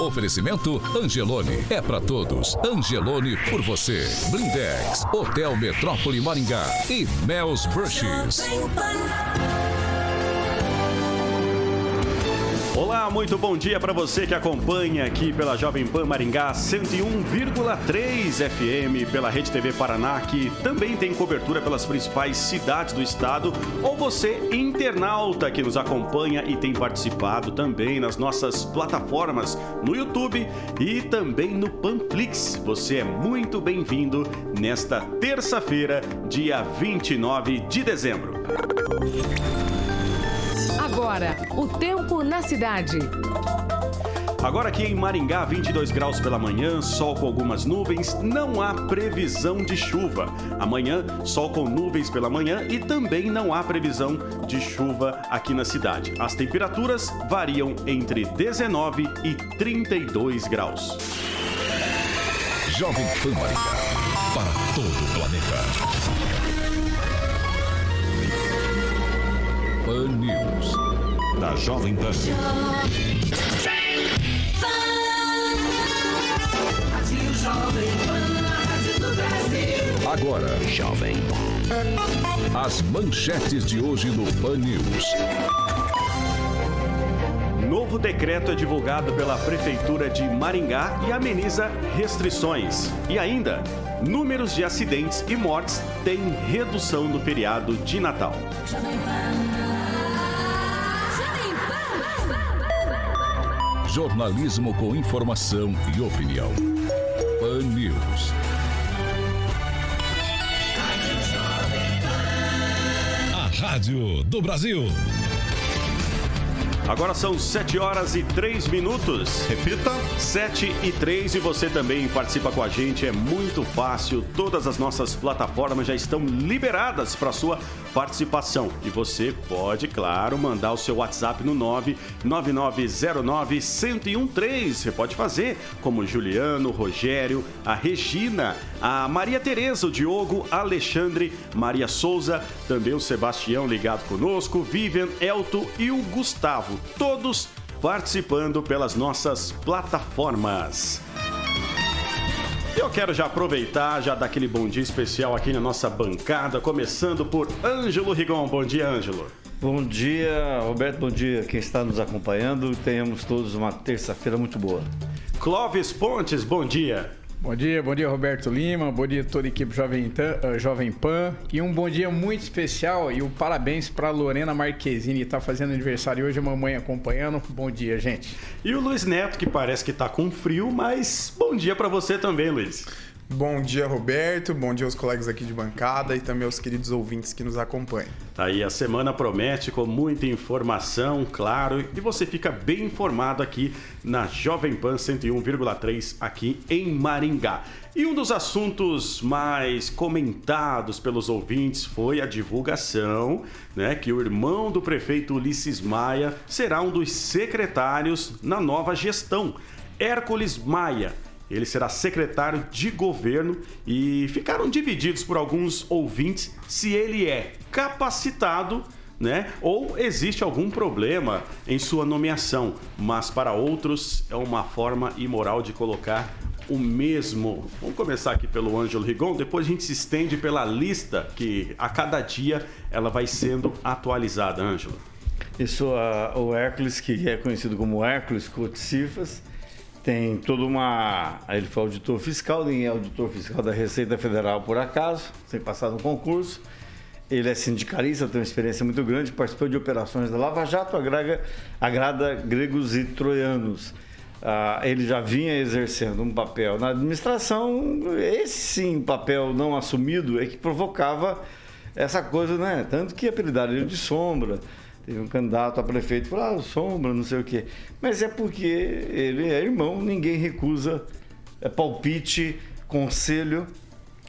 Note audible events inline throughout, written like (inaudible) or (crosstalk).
Oferecimento Angelone. É para todos. Angelone por você. Blindex. Hotel Metrópole Maringá. E Mel's Brushes. Olá, muito bom dia para você que acompanha aqui pela Jovem Pan Maringá 101,3 FM, pela Rede TV Paraná, que também tem cobertura pelas principais cidades do estado, ou você internauta que nos acompanha e tem participado também nas nossas plataformas no YouTube e também no Panflix. Você é muito bem-vindo nesta terça-feira, dia 29 de dezembro. Agora, o tempo na cidade. Agora aqui em Maringá, 22 graus pela manhã, sol com algumas nuvens, não há previsão de chuva. Amanhã, sol com nuvens pela manhã e também não há previsão de chuva aqui na cidade. As temperaturas variam entre 19 e 32 graus. Jovem Pan Maringá, para todo o planeta. Pan News. Da Jovem Pan. Agora, Jovem. As manchetes de hoje no Pan News. Novo decreto é divulgado pela Prefeitura de Maringá e ameniza restrições. E ainda, números de acidentes e mortes têm redução no feriado de Natal. Jornalismo com informação e opinião. Pan News. A Rádio do Brasil. Agora são 7 horas e 3 minutos. Repita. 7 e 3 e você também participa com a gente. É muito fácil. Todas as nossas plataformas já estão liberadas para sua participação. E você pode, claro, mandar o seu WhatsApp no 99909-1013. Você pode fazer como Juliano, Rogério, a Regina, a Maria Tereza, o Diogo, Alexandre, Maria Souza, também o Sebastião ligado conosco, Vivian, Elto e o Gustavo. Todos participando pelas nossas plataformas. Eu quero já aproveitar, já dar aquele bom dia especial aqui na nossa bancada, começando por Ângelo Rigon. Bom dia, Ângelo. Bom dia, Roberto. Bom dia, quem está nos acompanhando. Tenhamos todos uma terça-feira muito boa. Clóvis Pontes, bom dia. Bom dia, bom dia Roberto Lima, bom dia toda a equipe Jovem, uh, Jovem Pan e um bom dia muito especial e um parabéns para Lorena Marquezine, que está fazendo aniversário hoje, a mamãe acompanhando. Bom dia, gente. E o Luiz Neto, que parece que está com frio, mas bom dia para você também, Luiz. Bom dia, Roberto. Bom dia aos colegas aqui de bancada e também aos queridos ouvintes que nos acompanham. Tá aí, a semana promete com muita informação, claro, e você fica bem informado aqui na Jovem Pan 101,3 aqui em Maringá. E um dos assuntos mais comentados pelos ouvintes foi a divulgação, né, que o irmão do prefeito Ulisses Maia será um dos secretários na nova gestão. Hércules Maia ele será secretário de governo e ficaram divididos por alguns ouvintes se ele é capacitado né? Ou existe algum problema em sua nomeação, mas para outros é uma forma imoral de colocar o mesmo. Vamos começar aqui pelo Ângelo Rigon, depois a gente se estende pela lista que a cada dia ela vai sendo atualizada, Ângelo. Isso, o Hércules, que é conhecido como Hércules Coticifas, tem toda uma. Ele foi auditor fiscal, nem é auditor fiscal da Receita Federal por acaso, sem passar no concurso. Ele é sindicalista, tem uma experiência muito grande, participou de operações da Lava Jato, agrada, gregos e troianos. Ah, ele já vinha exercendo um papel na administração, esse sim, papel não assumido, é que provocava essa coisa, né? Tanto que apelidaram ele de sombra. Teve um candidato a prefeito falou, ah, sombra, não sei o quê. Mas é porque ele é irmão, ninguém recusa é, palpite, conselho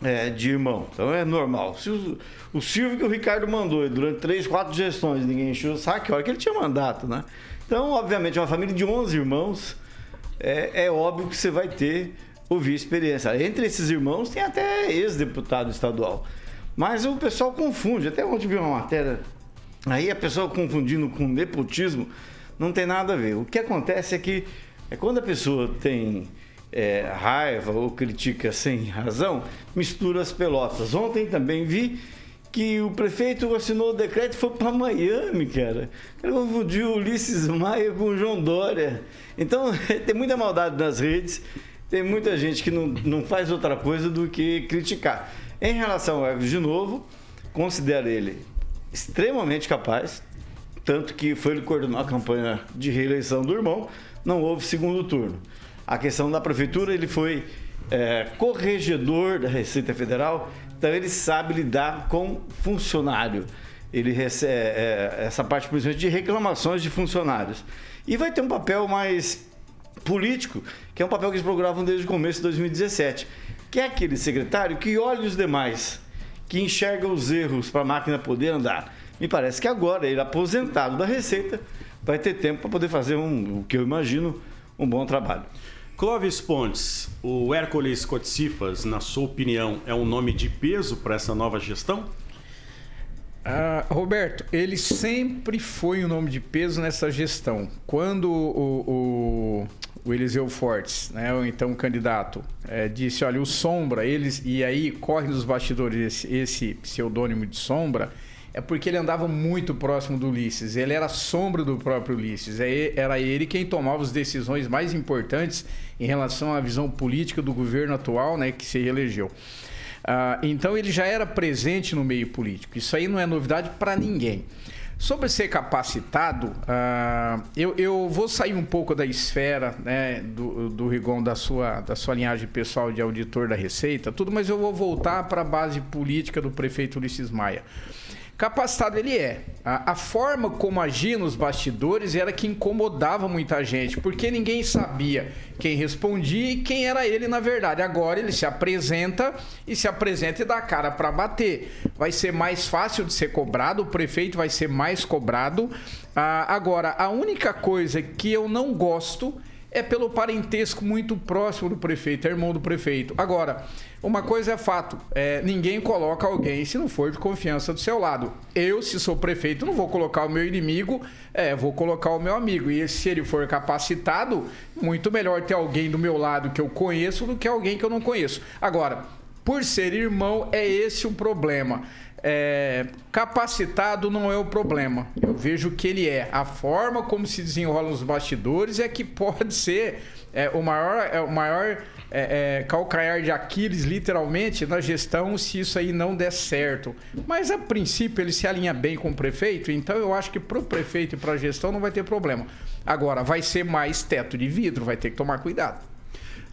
é, de irmão. Então é normal. Se o, o Silvio que o Ricardo mandou durante três, quatro gestões, ninguém encheu o saco, a hora que ele tinha mandato, né? Então, obviamente, uma família de 11 irmãos, é, é óbvio que você vai ter ouvir experiência. Entre esses irmãos tem até ex-deputado estadual. Mas o pessoal confunde. Até ontem vi uma matéria. Aí a pessoa confundindo com nepotismo não tem nada a ver. O que acontece é que é quando a pessoa tem é, raiva ou critica sem razão, mistura as pelotas. Ontem também vi que o prefeito assinou o decreto e foi para Miami, cara. Ele confundiu Ulisses Maia com João Dória. Então, (laughs) tem muita maldade nas redes, tem muita gente que não, não faz outra coisa do que criticar. Em relação ao Egos, de novo, considero ele extremamente capaz, tanto que foi ele coordenou a campanha de reeleição do irmão, não houve segundo turno. A questão da prefeitura, ele foi é, corregedor da Receita Federal, então ele sabe lidar com funcionário. Ele recebe é, essa parte, exemplo, de reclamações de funcionários. E vai ter um papel mais político, que é um papel que eles procuravam desde o começo de 2017 que é aquele secretário que olha os demais, que enxerga os erros para a máquina poder andar. Me parece que agora, ele aposentado da Receita, vai ter tempo para poder fazer um, o que eu imagino, um bom trabalho. Clóvis Pontes, o Hércules Cotsifas, na sua opinião, é um nome de peso para essa nova gestão? Ah, Roberto, ele sempre foi um nome de peso nessa gestão. Quando o, o, o Eliseu Fortes, né, ou então o candidato, é, disse: olha, o Sombra, eles. E aí corre nos bastidores esse, esse pseudônimo de Sombra, é porque ele andava muito próximo do Ulisses. Ele era sombra do próprio Ulisses. É era ele quem tomava as decisões mais importantes em relação à visão política do governo atual, né, que se reelegeu. Uh, então ele já era presente no meio político. Isso aí não é novidade para ninguém. Sobre ser capacitado, uh, eu, eu, vou sair um pouco da esfera né, do, do Rigon, da sua, da sua linhagem pessoal de auditor da Receita, tudo, mas eu vou voltar para a base política do prefeito Ulisses Maia. Capacitado ele é. A, a, forma como agia nos bastidores era que incomodava muita gente, porque ninguém sabia quem respondia e quem era ele na verdade. Agora ele se apresenta e se apresenta e dá cara para bater. Vai ser mais fácil de ser cobrado, o prefeito vai ser mais cobrado. Ah, agora, a única coisa que eu não gosto é pelo parentesco muito próximo do prefeito, é irmão do prefeito. Agora, uma coisa é fato: é, ninguém coloca alguém se não for de confiança do seu lado. Eu, se sou prefeito, não vou colocar o meu inimigo, é, vou colocar o meu amigo. E se ele for capacitado, muito melhor ter alguém do meu lado que eu conheço do que alguém que eu não conheço. Agora, por ser irmão, é esse o problema. É, capacitado não é o problema. Eu vejo que ele é. A forma como se desenrolam os bastidores é que pode ser é, o maior, é, o maior é, é, calcanhar de Aquiles, literalmente, na gestão, se isso aí não der certo. Mas, a princípio, ele se alinha bem com o prefeito, então eu acho que para o prefeito e para a gestão não vai ter problema. Agora, vai ser mais teto de vidro, vai ter que tomar cuidado.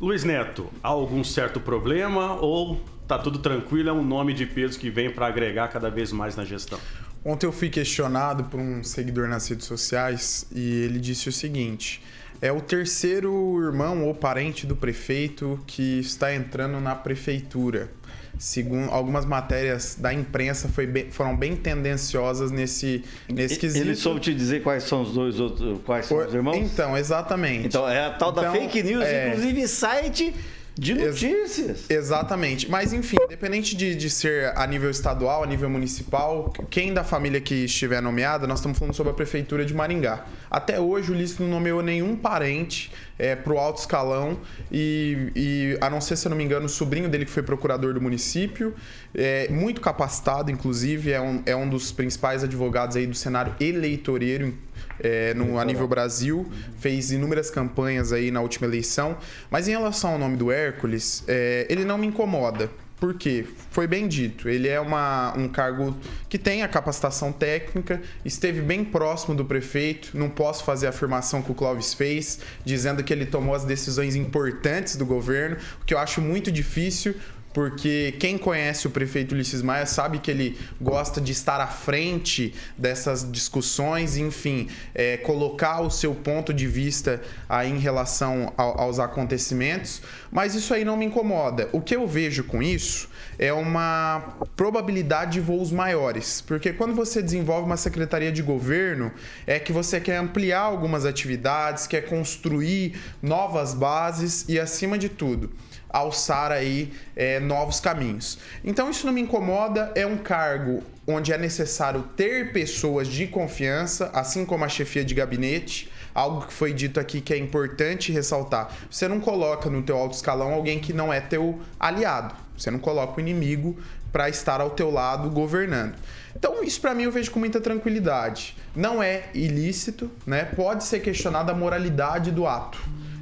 Luiz Neto, há algum certo problema ou tá tudo tranquilo? É um nome de peso que vem para agregar cada vez mais na gestão? Ontem eu fui questionado por um seguidor nas redes sociais e ele disse o seguinte é o terceiro irmão ou parente do prefeito que está entrando na prefeitura. Segundo algumas matérias da imprensa bem, foram bem tendenciosas nesse, nesse quesito. Ele soube te dizer quais são os dois outros, quais são os irmãos? Então, exatamente. Então, é a tal então, da fake news, é... inclusive site de notícias. Ex exatamente. Mas, enfim, independente de, de ser a nível estadual, a nível municipal, quem da família que estiver nomeada, nós estamos falando sobre a Prefeitura de Maringá. Até hoje, o Ulisses não nomeou nenhum parente é, para o alto escalão e, e, a não ser, se eu não me engano, o sobrinho dele que foi procurador do município, é, muito capacitado, inclusive, é um, é um dos principais advogados aí do cenário eleitoreiro é, no, a nível Brasil, fez inúmeras campanhas aí na última eleição. Mas em relação ao nome do Hércules, é, ele não me incomoda. Por quê? Foi bem dito. Ele é uma, um cargo que tem a capacitação técnica, esteve bem próximo do prefeito. Não posso fazer a afirmação que o Clóvis fez, dizendo que ele tomou as decisões importantes do governo, o que eu acho muito difícil porque quem conhece o prefeito Ulisses Maia sabe que ele gosta de estar à frente dessas discussões, enfim, é, colocar o seu ponto de vista aí em relação ao, aos acontecimentos, mas isso aí não me incomoda. O que eu vejo com isso é uma probabilidade de voos maiores, porque quando você desenvolve uma secretaria de governo, é que você quer ampliar algumas atividades, quer construir novas bases e, acima de tudo, alçar aí é, novos caminhos. Então isso não me incomoda, é um cargo onde é necessário ter pessoas de confiança, assim como a chefia de gabinete. Algo que foi dito aqui que é importante ressaltar. Você não coloca no teu alto escalão alguém que não é teu aliado. Você não coloca o inimigo para estar ao teu lado governando. Então, isso para mim eu vejo com muita tranquilidade. Não é ilícito, né? Pode ser questionada a moralidade do ato,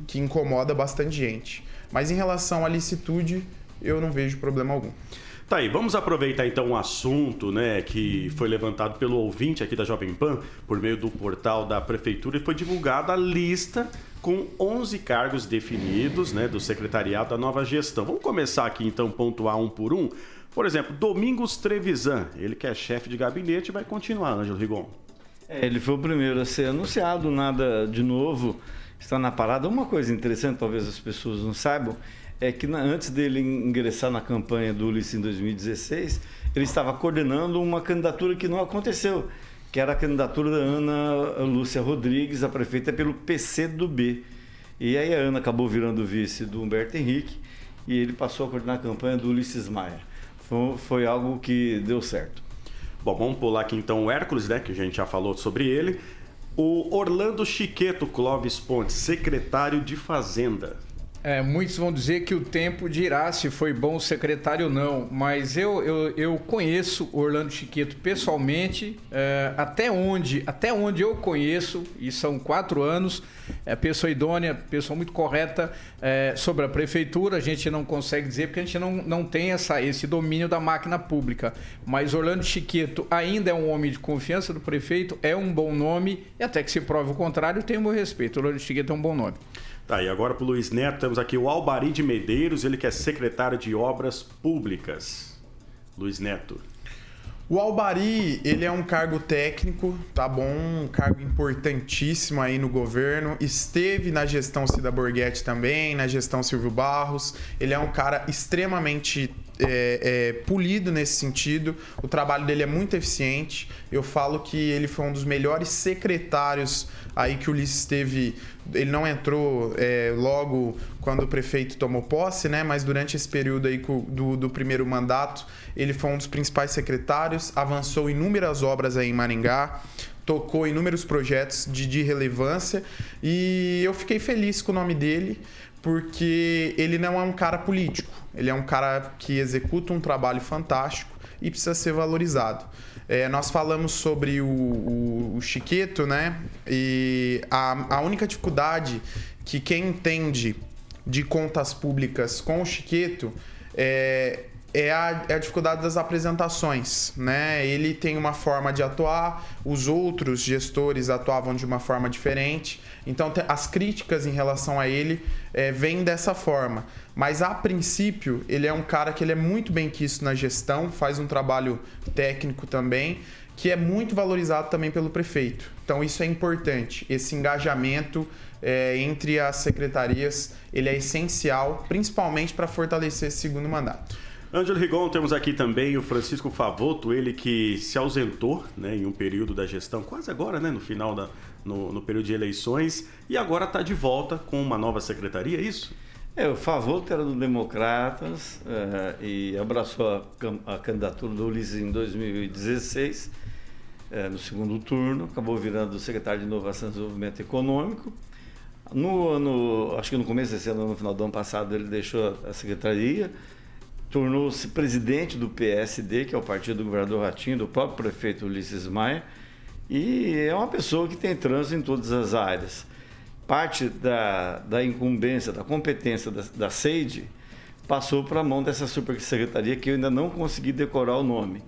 que incomoda bastante gente. Mas em relação à licitude, eu não vejo problema algum. Tá aí, vamos aproveitar então um assunto né, que foi levantado pelo ouvinte aqui da Jovem Pan, por meio do portal da Prefeitura, e foi divulgada a lista com 11 cargos definidos né, do secretariado da nova gestão. Vamos começar aqui então, pontuar um por um. Por exemplo, Domingos Trevisan, ele que é chefe de gabinete, vai continuar, Ângelo Rigon. É, ele foi o primeiro a ser anunciado, nada de novo está na parada. Uma coisa interessante, talvez as pessoas não saibam, é que na, antes dele ingressar na campanha do Ulisses em 2016, ele estava coordenando uma candidatura que não aconteceu, que era a candidatura da Ana Lúcia Rodrigues, a prefeita pelo PC do B. E aí a Ana acabou virando vice do Humberto Henrique e ele passou a coordenar a campanha do Ulisses Maia. Foi, foi algo que deu certo. Bom, vamos pular aqui então o Hércules, né, que a gente já falou sobre ele. O Orlando Chiqueto Clóvis Pontes, secretário de Fazenda. É, muitos vão dizer que o tempo dirá se foi bom o secretário ou não, mas eu, eu, eu conheço Orlando Chiqueto pessoalmente, é, até onde até onde eu conheço, e são quatro anos, é pessoa idônea, pessoa muito correta é, sobre a prefeitura, a gente não consegue dizer porque a gente não, não tem essa, esse domínio da máquina pública, mas Orlando Chiqueto ainda é um homem de confiança do prefeito, é um bom nome, e até que se prove o contrário, tem o meu respeito, Orlando Chiqueto é um bom nome. Tá, e agora para o Luiz Neto, temos aqui o Albari de Medeiros, ele que é secretário de Obras Públicas. Luiz Neto. O Albari, ele é um cargo técnico, tá bom? Um cargo importantíssimo aí no governo. Esteve na gestão Cida Borghetti também, na gestão Silvio Barros. Ele é um cara extremamente é, é, polido nesse sentido. O trabalho dele é muito eficiente. Eu falo que ele foi um dos melhores secretários aí que o Ulisses teve. Ele não entrou é, logo quando o prefeito tomou posse, né? Mas durante esse período aí do, do primeiro mandato, ele foi um dos principais secretários, avançou inúmeras obras aí em Maringá tocou inúmeros projetos de, de relevância e eu fiquei feliz com o nome dele porque ele não é um cara político, ele é um cara que executa um trabalho fantástico e precisa ser valorizado. É, nós falamos sobre o, o, o Chiqueto, né? E a, a única dificuldade que quem entende de contas públicas com o Chiqueto é, é a, é a, dificuldade das apresentações, né? Ele tem uma forma de atuar, os outros gestores atuavam de uma forma diferente, então as críticas em relação a ele é, vêm dessa forma. Mas a princípio ele é um cara que ele é muito bem quisto na gestão, faz um trabalho técnico também, que é muito valorizado também pelo prefeito. Então isso é importante, esse engajamento é, entre as secretarias ele é essencial, principalmente para fortalecer esse segundo mandato. Ângelo Rigon, temos aqui também o Francisco Favoto, ele que se ausentou né, em um período da gestão, quase agora, né, no final da, no, no período de eleições, e agora está de volta com uma nova secretaria, é isso? É, o Favoto era do Democratas uh, e abraçou a, a, candidatura do Ulisses em 2016, uh, eh, no segundo turno, acabou virando secretário de Inovação e Desenvolvimento Econômico. No ano, acho que no começo desse ano, no final do ano passado, ele deixou a secretaria, tornou-se presidente do PSD, que é o partido do governador Ratinho, do próprio prefeito Ulisses Maia, e é uma pessoa que tem trânsito em todas as áreas. Parte da, da incumbência, da competência da, da SEIDE passou para a mão dessa supersecretaria que eu ainda não consegui decorar o nome.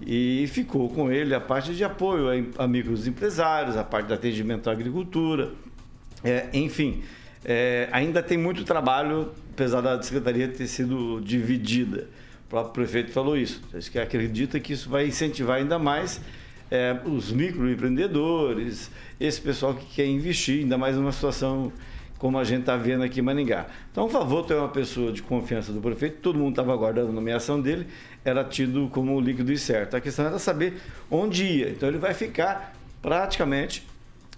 E ficou com ele a parte de apoio a amigos empresários, a parte de atendimento à agricultura, é, enfim, é, ainda tem muito trabalho, apesar da secretaria ter sido dividida. O próprio prefeito falou isso. Que acredita que isso vai incentivar ainda mais é, os microempreendedores, esse pessoal que quer investir, ainda mais numa situação como a gente está vendo aqui em Maningá. Então, por favor, ter uma pessoa de confiança do prefeito, todo mundo estava aguardando a nomeação dele, era tido como líquido e certo. A questão era saber onde ia. Então, ele vai ficar praticamente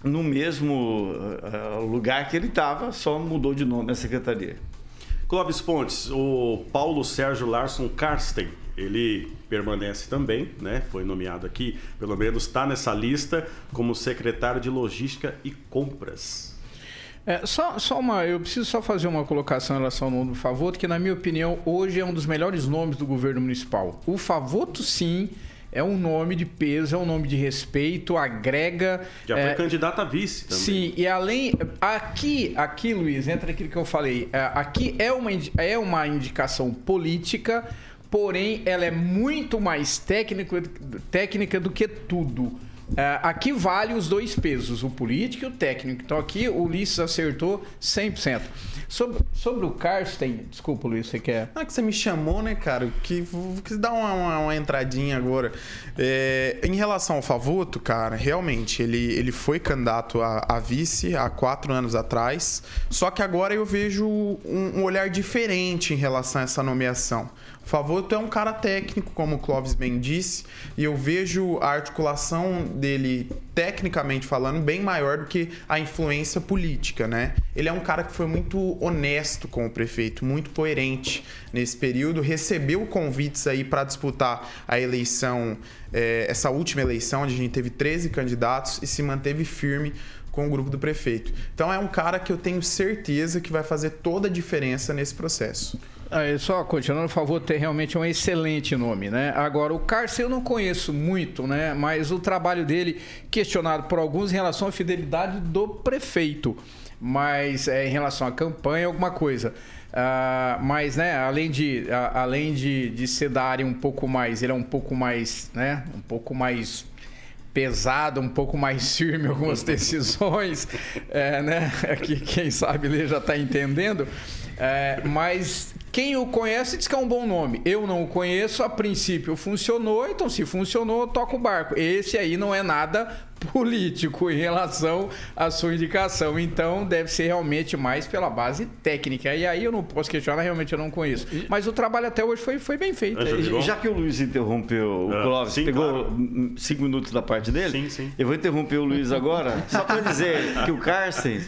no mesmo uh, lugar que ele estava, só mudou de nome a secretaria. Clóvis Pontes, o Paulo Sérgio Larson Karsten, ele permanece também, né? Foi nomeado aqui, pelo menos está nessa lista como secretário de Logística e Compras. É, só, só uma, eu preciso só fazer uma colocação em relação ao nome do Favoto, que na minha opinião hoje é um dos melhores nomes do governo municipal. O Favoto, sim, é um nome de peso, é um nome de respeito, agrega. Já foi é, candidato a vice também. Sim, e além. Aqui, aqui, Luiz, entra aquilo que eu falei. É, aqui é uma, é uma indicação política, porém ela é muito mais técnico, técnica do que tudo. É, aqui vale os dois pesos, o político e o técnico. Então aqui o Ulisses acertou 100%. Sobre, sobre o Karsten, desculpa, Luiz, você quer. Ah, que você me chamou, né, cara? Que, que dá uma, uma, uma entradinha agora. É, em relação ao Favoto, cara, realmente, ele, ele foi candidato a, a, vice há quatro anos atrás. Só que agora eu vejo um, um olhar diferente em relação a essa nomeação. Favoto é um cara técnico, como o Clóvis bem disse, e eu vejo a articulação dele, tecnicamente falando, bem maior do que a influência política, né? Ele é um cara que foi muito honesto com o prefeito, muito coerente nesse período, recebeu convites aí para disputar a eleição, é, essa última eleição, onde a gente teve 13 candidatos e se manteve firme com o grupo do prefeito. Então é um cara que eu tenho certeza que vai fazer toda a diferença nesse processo. Aí, só continuando, por favor, ter realmente um excelente nome, né? Agora, o Cárcel eu não conheço muito, né? Mas o trabalho dele, questionado por alguns em relação à fidelidade do prefeito. Mas é, em relação à campanha, alguma coisa. Uh, mas, né, além de, uh, além de, de ser da área um pouco mais, ele é um pouco mais, né, um pouco mais pesado, um pouco mais (laughs) firme algumas decisões, é, né, (laughs) aqui quem sabe ler já está entendendo, é, mas quem o conhece diz que é um bom nome. Eu não o conheço, a princípio funcionou, então se funcionou, toca o barco. Esse aí não é nada (laughs) político em relação à sua indicação. Então deve ser realmente mais pela base técnica. E aí eu não posso questionar, realmente eu não conheço. Mas o trabalho até hoje foi, foi bem feito. É, já que o Luiz interrompeu o ah, Clóvis, sim, pegou claro. cinco minutos da parte dele, sim, sim. eu vou interromper o Luiz agora, só para dizer que o Carsten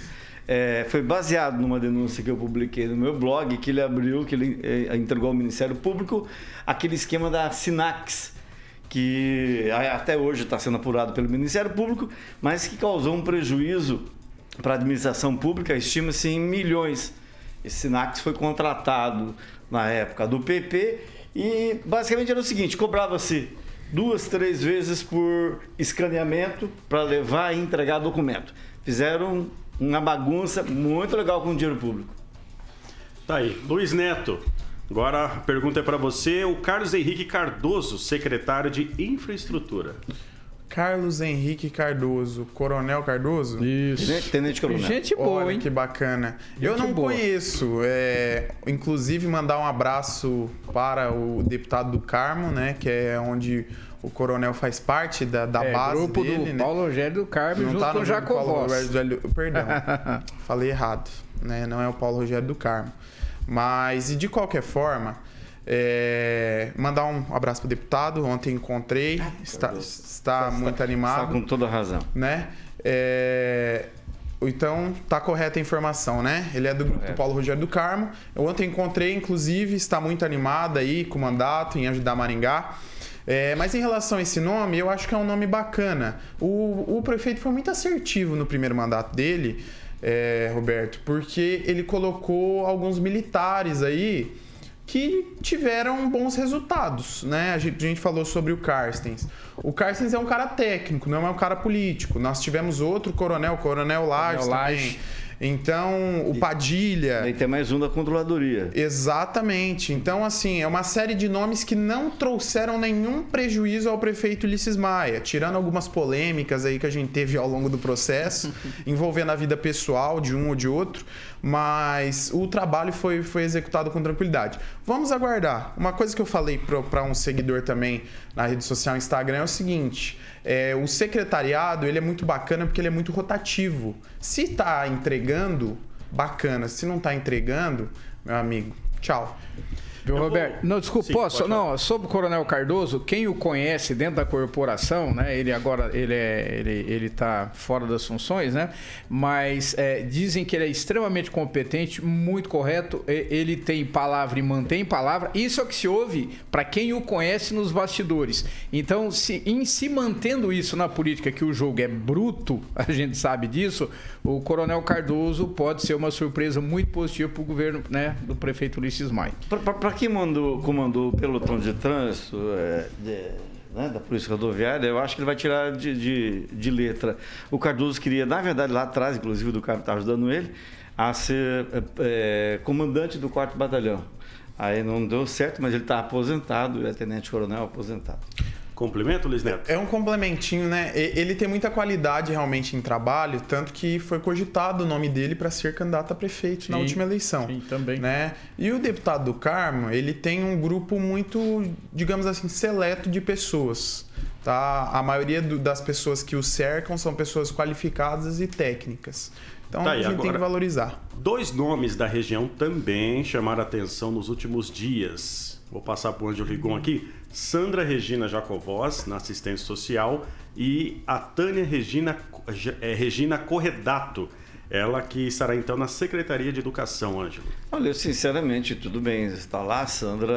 é, foi baseado numa denúncia que eu publiquei no meu blog, que ele abriu, que ele é, entregou ao Ministério Público, aquele esquema da Sinax, que até hoje está sendo apurado pelo Ministério Público, mas que causou um prejuízo para a administração pública, estima-se em milhões. Esse Sinax foi contratado na época do PP e basicamente era o seguinte: cobrava-se duas, três vezes por escaneamento para levar e entregar documento. Fizeram uma bagunça muito legal com o dinheiro público. Tá aí. Luiz Neto, agora a pergunta é para você. O Carlos Henrique Cardoso, secretário de Infraestrutura. Carlos Henrique Cardoso, Coronel Cardoso? Isso. Tenente Coronel. Gente boa, Olha, hein? que bacana. Gente eu não boa. conheço. É, inclusive, mandar um abraço para o deputado do Carmo, né? Que é onde o coronel faz parte da, da é, base grupo dele, do né? Paulo Rogério do Carmo Não junto tá com o grupo Paulo. Rogério do... Perdão, (laughs) falei errado. Né? Não é o Paulo Rogério do Carmo. Mas, e de qualquer forma, é... mandar um abraço pro deputado. Ontem encontrei, está, está muito animado. Está com toda a razão. Né? É... Então, tá correta a informação, né? Ele é do grupo do Paulo Rogério do Carmo. Eu ontem encontrei, inclusive, está muito animado aí com o mandato em ajudar Maringá. É, mas em relação a esse nome, eu acho que é um nome bacana. O, o prefeito foi muito assertivo no primeiro mandato dele. é, Roberto, porque ele colocou alguns militares aí que tiveram bons resultados, né? A gente, a gente, falou sobre o Carstens. O Carstens é um cara técnico, não é um cara político. Nós tivemos outro coronel, o Coronel Lages também. Então, o Padilha. E tem mais um da controladoria. Exatamente. Então, assim, é uma série de nomes que não trouxeram nenhum prejuízo ao prefeito Ulisses Maia, tirando algumas polêmicas aí que a gente teve ao longo do processo, (laughs) envolvendo a vida pessoal de um ou de outro, mas o trabalho foi, foi executado com tranquilidade. Vamos aguardar. Uma coisa que eu falei para um seguidor também na rede social Instagram é o seguinte. É, o secretariado ele é muito bacana porque ele é muito rotativo. Se está entregando, bacana. Se não está entregando, meu amigo, tchau. Viu, Roberto? Não, desculpa, Sim, posso? Não, sobre o Coronel Cardoso, quem o conhece dentro da corporação, né? Ele agora ele é, ele, ele tá fora das funções, né? Mas é, dizem que ele é extremamente competente, muito correto. Ele tem palavra e mantém palavra. Isso é o que se ouve para quem o conhece nos bastidores. Então, se em se mantendo isso na política, que o jogo é bruto, (laughs) a gente sabe disso. O Coronel Cardoso pode ser uma surpresa muito positiva para o governo, né? Do prefeito Ulisses Maia. Para quem mandou, comandou o pelotão de trânsito é, de, né, da Polícia Rodoviária, eu acho que ele vai tirar de, de, de, letra. O Cardoso queria, na verdade, lá atrás, inclusive, do cara que estava ajudando ele, a ser é, comandante do 4 Batalhão. Aí não deu certo, mas ele está aposentado, é tenente-coronel aposentado. Complemento, Luiz Neto? É um complementinho, né? Ele tem muita qualidade realmente em trabalho, tanto que foi cogitado o nome dele para ser candidato a prefeito sim, na última eleição. Sim, também. Né? E o deputado do Carmo, ele tem um grupo muito, digamos assim, seleto de pessoas. Tá? A maioria do, das pessoas que o cercam são pessoas qualificadas e técnicas. Então tá a gente agora, tem que valorizar. Dois nomes da região também chamaram atenção nos últimos dias. Vou passar para o Ângelo Rigon aqui. Sandra Regina Jacovós, na assistência social, e a Tânia Regina, é, Regina Corredato, ela que estará então na Secretaria de Educação, Ângelo. Olha, sinceramente, tudo bem, está lá, a Sandra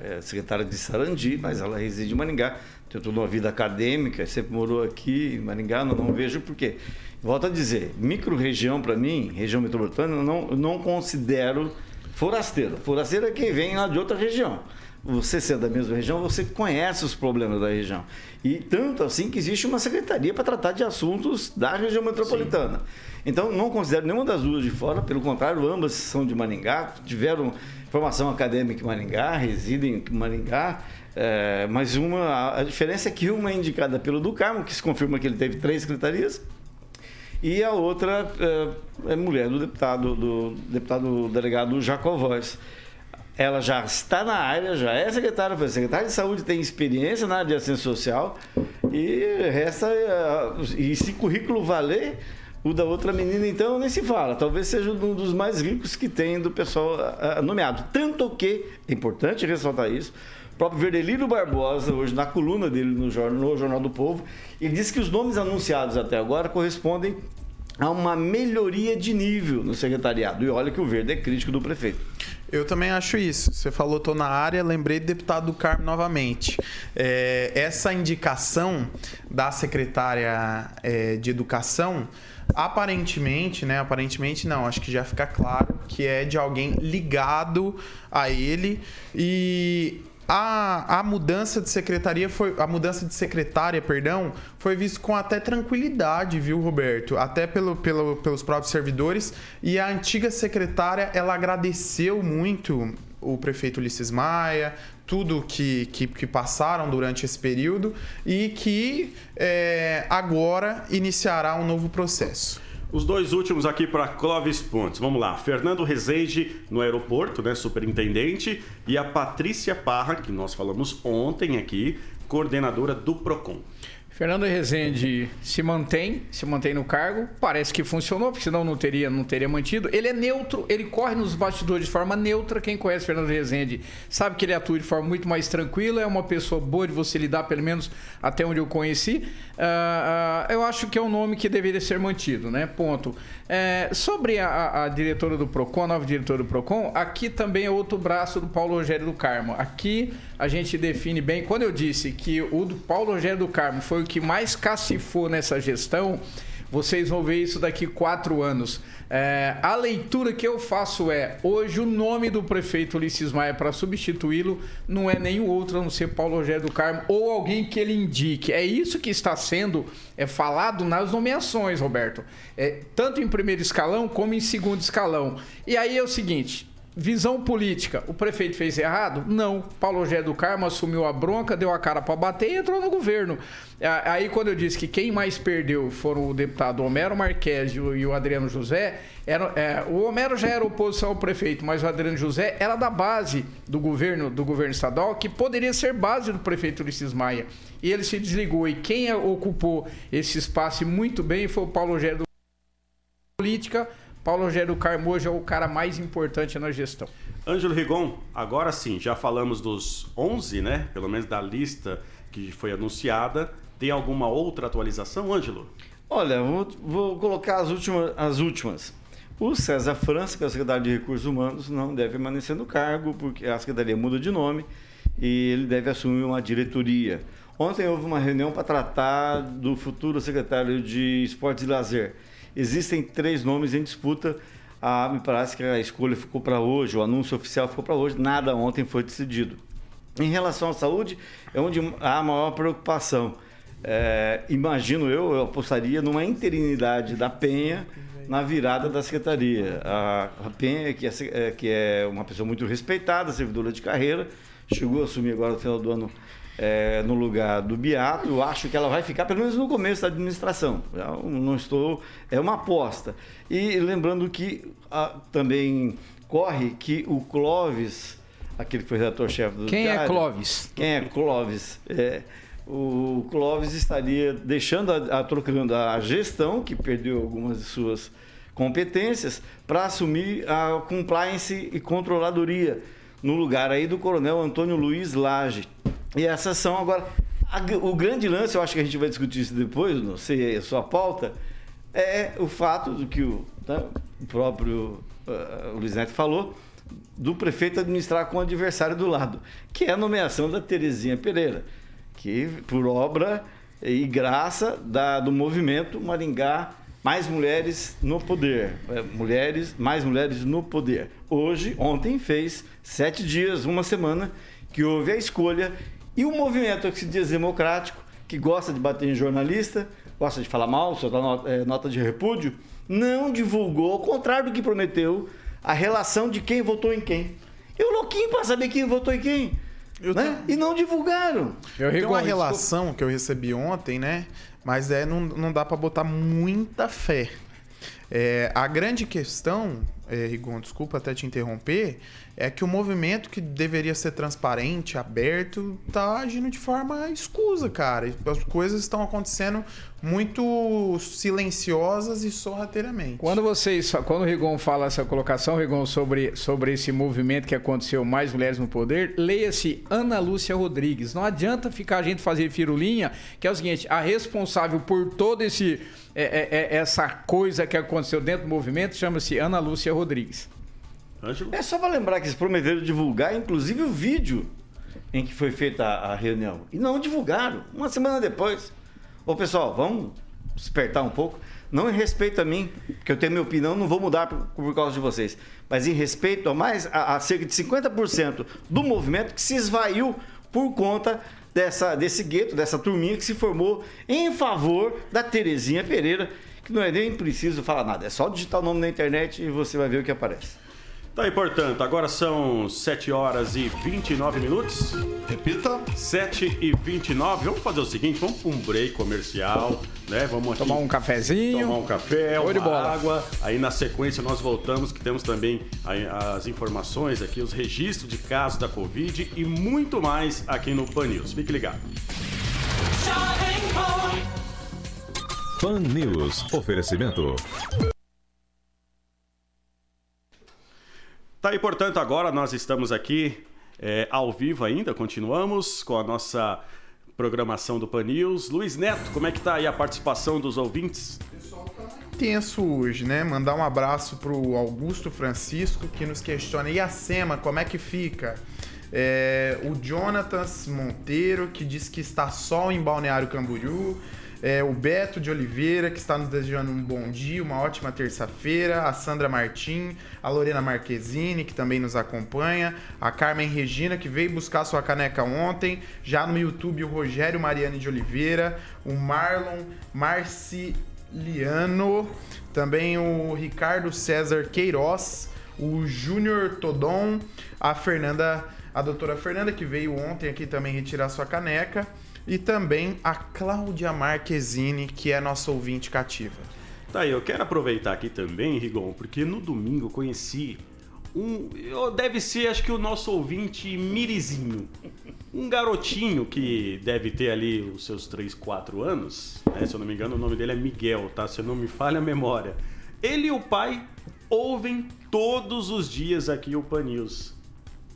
é, é secretária de Sarandi, mas ela reside em Maringá, tem toda uma vida acadêmica, sempre morou aqui em Maringá, não, não vejo por quê. Volto a dizer, micro-região para mim, região metropolitana, não, não considero forasteiro. Forasteiro é quem vem lá de outra região você ser da mesma região, você conhece os problemas da região. E tanto assim que existe uma secretaria para tratar de assuntos da região metropolitana. Sim. Então, não considero nenhuma das duas de fora, pelo contrário, ambas são de Maringá, tiveram formação acadêmica em Maringá, residem em Maringá. É, mas uma, a diferença é que uma é indicada pelo do Carmo, que se confirma que ele teve três secretarias, e a outra é, é mulher do deputado, do deputado delegado Jacovós ela já está na área, já é secretária, foi secretária de saúde, tem experiência na área de assistência social e resta. Eh, e se currículo valer, o da outra menina, então, nem se fala. Talvez seja um dos mais ricos que tem do pessoal eh, nomeado. Tanto que, é importante ressaltar isso, o próprio Verdelino Barbosa, hoje na coluna dele no Jornal, no Jornal do Povo, ele disse que os nomes anunciados até agora correspondem a uma melhoria de nível no secretariado. E olha que o Verde é crítico do prefeito. Eu também acho isso. Você falou, tô na área, lembrei do deputado do Carmo novamente. É, essa indicação da secretária é, de Educação, aparentemente, né? Aparentemente não, acho que já fica claro que é de alguém ligado a ele e a, a mudança de secretaria foi a mudança de secretária, perdão, foi visto com até tranquilidade, viu, Roberto? Até pelo, pelo, pelos próprios servidores e a antiga secretária ela agradeceu muito o prefeito Ulisses Maia, tudo que, que, que, passaram durante esse período e que é, agora iniciará um novo processo. Os dois últimos aqui para Clóvis Pontes. Vamos lá. Fernando Rezende no aeroporto, né, superintendente, e a Patrícia Parra, que nós falamos ontem aqui, coordenadora do Procon. Fernando Rezende se mantém, se mantém no cargo. Parece que funcionou, porque senão não teria, não teria mantido. Ele é neutro, ele corre nos bastidores de forma neutra. Quem conhece Fernando Rezende sabe que ele atua de forma muito mais tranquila. É uma pessoa boa de você lidar, pelo menos até onde eu conheci. Uh, uh, eu acho que é um nome que deveria ser mantido, né? Ponto. É, sobre a, a, diretora do PROCON, a nova diretora do PROCON, aqui também é outro braço do Paulo Rogério do Carmo. Aqui a gente define bem. Quando eu disse que o Paulo Rogério do Carmo foi o que mais cacifou nessa gestão, vocês vão ver isso daqui quatro anos. É, a leitura que eu faço é: hoje o nome do prefeito Ulisses Maia para substituí-lo não é nenhum outro a não ser Paulo Rogério do Carmo ou alguém que ele indique. É isso que está sendo é, falado nas nomeações, Roberto. É, tanto em primeiro escalão como em segundo escalão. E aí é o seguinte: Visão política. O prefeito fez errado? Não. Paulo Rogério do Carmo assumiu a bronca, deu a cara para bater e entrou no governo. Aí, quando eu disse que quem mais perdeu foram o deputado Homero Marques e o Adriano José, era, é, o Homero já era oposição ao prefeito, mas o Adriano José era da base do governo, do governo estadual, que poderia ser base do prefeito Ulisses Maia. E ele se desligou. E quem ocupou esse espaço muito bem foi o Paulo Rogério do política Paulo Rogério Carmojo é o cara mais importante na gestão. Ângelo Rigon, agora sim, já falamos dos 11, né? Pelo menos da lista que foi anunciada. Tem alguma outra atualização, Ângelo? Olha, vou, vou colocar as últimas, as últimas. O César França, que é o secretário de Recursos Humanos, não deve permanecer no cargo, porque a secretaria muda de nome e ele deve assumir uma diretoria. Ontem houve uma reunião para tratar do futuro secretário de Esportes e Lazer. Existem três nomes em disputa. Ah, me parece que a escolha ficou para hoje, o anúncio oficial ficou para hoje, nada ontem foi decidido. Em relação à saúde, é onde há a maior preocupação. É, imagino eu, eu apostaria numa interinidade da Penha na virada da secretaria. A, a Penha, que é, é, que é uma pessoa muito respeitada, servidora de carreira, chegou a assumir agora no final do ano é, no lugar do Beato, eu acho que ela vai ficar, pelo menos no começo da administração. Eu não estou. É uma aposta. E lembrando que a, também corre que o Clóvis, aquele que foi redator-chefe do. Quem é Diário, é Clóvis? Quem é Clóvis? É, o Clóvis estaria deixando, a, a, trocando a gestão, que perdeu algumas de suas competências, para assumir a compliance e controladoria no lugar aí do coronel Antônio Luiz Lage. E essas são agora. A, o grande lance, eu acho que a gente vai discutir isso depois, não sei a sua pauta, é o fato do que o, tá, o próprio uh, Luiz Neto falou, do prefeito administrar com o adversário do lado, que é a nomeação da Terezinha Pereira, que por obra e graça da, do movimento Maringá mais mulheres no poder, é, mulheres mais mulheres no poder. Hoje, ontem fez sete dias, uma semana que houve a escolha e o movimento que se diz democrático, que gosta de bater em jornalista, gosta de falar mal, soltar nota, é, nota de repúdio, não divulgou, ao contrário do que prometeu, a relação de quem votou em quem. Eu louquinho para saber quem votou em quem. Né? E não divulgaram. Eu Tem uma relação que eu recebi ontem, né? Mas é, não, não dá para botar muita fé. É, a grande questão, é, Rigon, desculpa até te interromper, é que o movimento que deveria ser transparente, aberto, tá agindo de forma escusa, cara. As coisas estão acontecendo muito silenciosas e sorrateiramente. Quando vocês, quando o Rigon fala essa colocação, Rigon, sobre, sobre esse movimento que aconteceu Mais Mulheres no Poder, leia-se Ana Lúcia Rodrigues. Não adianta ficar a gente fazer firulinha, que é o seguinte, a responsável por todo esse é, é, é essa coisa que aconteceu dentro do movimento chama-se Ana Lúcia Rodrigues. Ângelo? É só para lembrar que eles prometeram divulgar, inclusive, o vídeo em que foi feita a, reunião. E não divulgaram. Uma semana depois. Ô, pessoal, vamos despertar um pouco. Não em respeito a mim, porque eu tenho minha opinião, não vou mudar por, por causa de vocês. Mas em respeito a mais a, a cerca de 50% do movimento que se esvaiu por conta dessa, desse gueto, dessa turminha que se formou em favor da Terezinha Pereira, que não é nem preciso falar nada, é só digitar o nome na internet e você vai ver o que aparece. Tá aí, portanto, agora são 7 horas e 29 minutos. Repita. 7 e 29. Vamos fazer o seguinte, vamos para um break comercial, né? Vamos aqui tomar um cafezinho. Tomar um café, uma água. Aí na sequência nós voltamos, que temos também as informações aqui, os registros de casos da Covid e muito mais aqui no Pan News. Fique ligado. Pan News. Oferecimento. Tá aí, portanto, agora nós estamos aqui é, ao vivo ainda, continuamos com a nossa programação do Pan News. Luiz Neto, como é que tá aí a participação dos ouvintes? Tenso hoje, né? Mandar um abraço pro Augusto Francisco que nos questiona. E a SEMA, como é que fica? É, o Jonatas Monteiro, que diz que está só em Balneário Camboriú. É, o Beto de Oliveira, que está nos desejando um bom dia, uma ótima terça-feira. A Sandra Martim, a Lorena Marquezine, que também nos acompanha. A Carmen Regina, que veio buscar sua caneca ontem. Já no YouTube, o Rogério Mariane de Oliveira. O Marlon Marciliano. Também o Ricardo César Queiroz. O Júnior Todon. A Fernanda, a doutora Fernanda, que veio ontem aqui também retirar sua caneca e também a Cláudia Marquezine, que é nossa ouvinte cativa. Tá eu quero aproveitar aqui também, Rigon, porque no domingo eu conheci um. Deve ser, acho que o nosso ouvinte Mirizinho. Um garotinho que deve ter ali os seus 3, 4 anos. Né? Se eu não me engano, o nome dele é Miguel, tá? Se não me falha a memória. Ele e o pai ouvem todos os dias aqui o Pan News.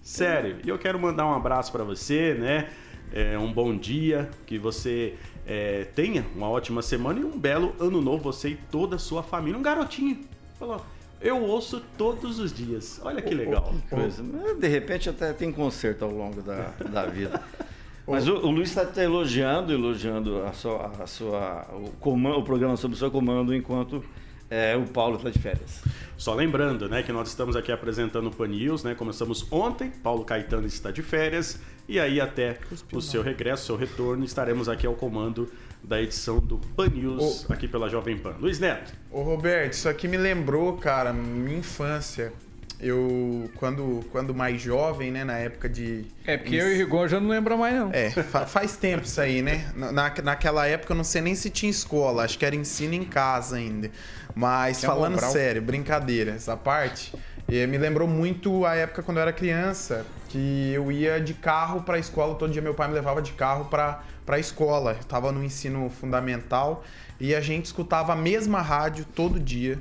Sério. E eu quero mandar um abraço para você, né? É, um bom dia, que você é, tenha uma ótima semana e um belo ano novo, você e toda a sua família. Um garotinho falou, eu ouço todos os dias. Olha que legal. Que coisa. De repente até tem conserto ao longo da, da vida. (laughs) Mas o, o Luiz está tá elogiando, elogiando a sua, a sua, o, comando, o programa sob o seu comando enquanto é, o Paulo está de férias. Só lembrando, né, que nós estamos aqui apresentando o Pan News, né? Começamos ontem, Paulo Caetano está de férias e aí até o seu regresso, seu retorno, estaremos aqui ao comando da edição do Pan News ô, aqui pela Jovem Pan. Luiz Neto. Ô Roberto, isso aqui me lembrou, cara, minha infância. Eu, quando, quando mais jovem, né, na época de... É, porque eu e o Rigon já não lembro mais, não. É, fa faz tempo isso aí, né? Na, naquela época eu não sei nem se tinha escola, acho que era ensino em casa ainda. Mas falando sério, brincadeira, essa parte, eh, me lembrou muito a época quando eu era criança, que eu ia de carro para a escola, todo dia meu pai me levava de carro para a escola. Eu tava no ensino fundamental e a gente escutava a mesma rádio todo dia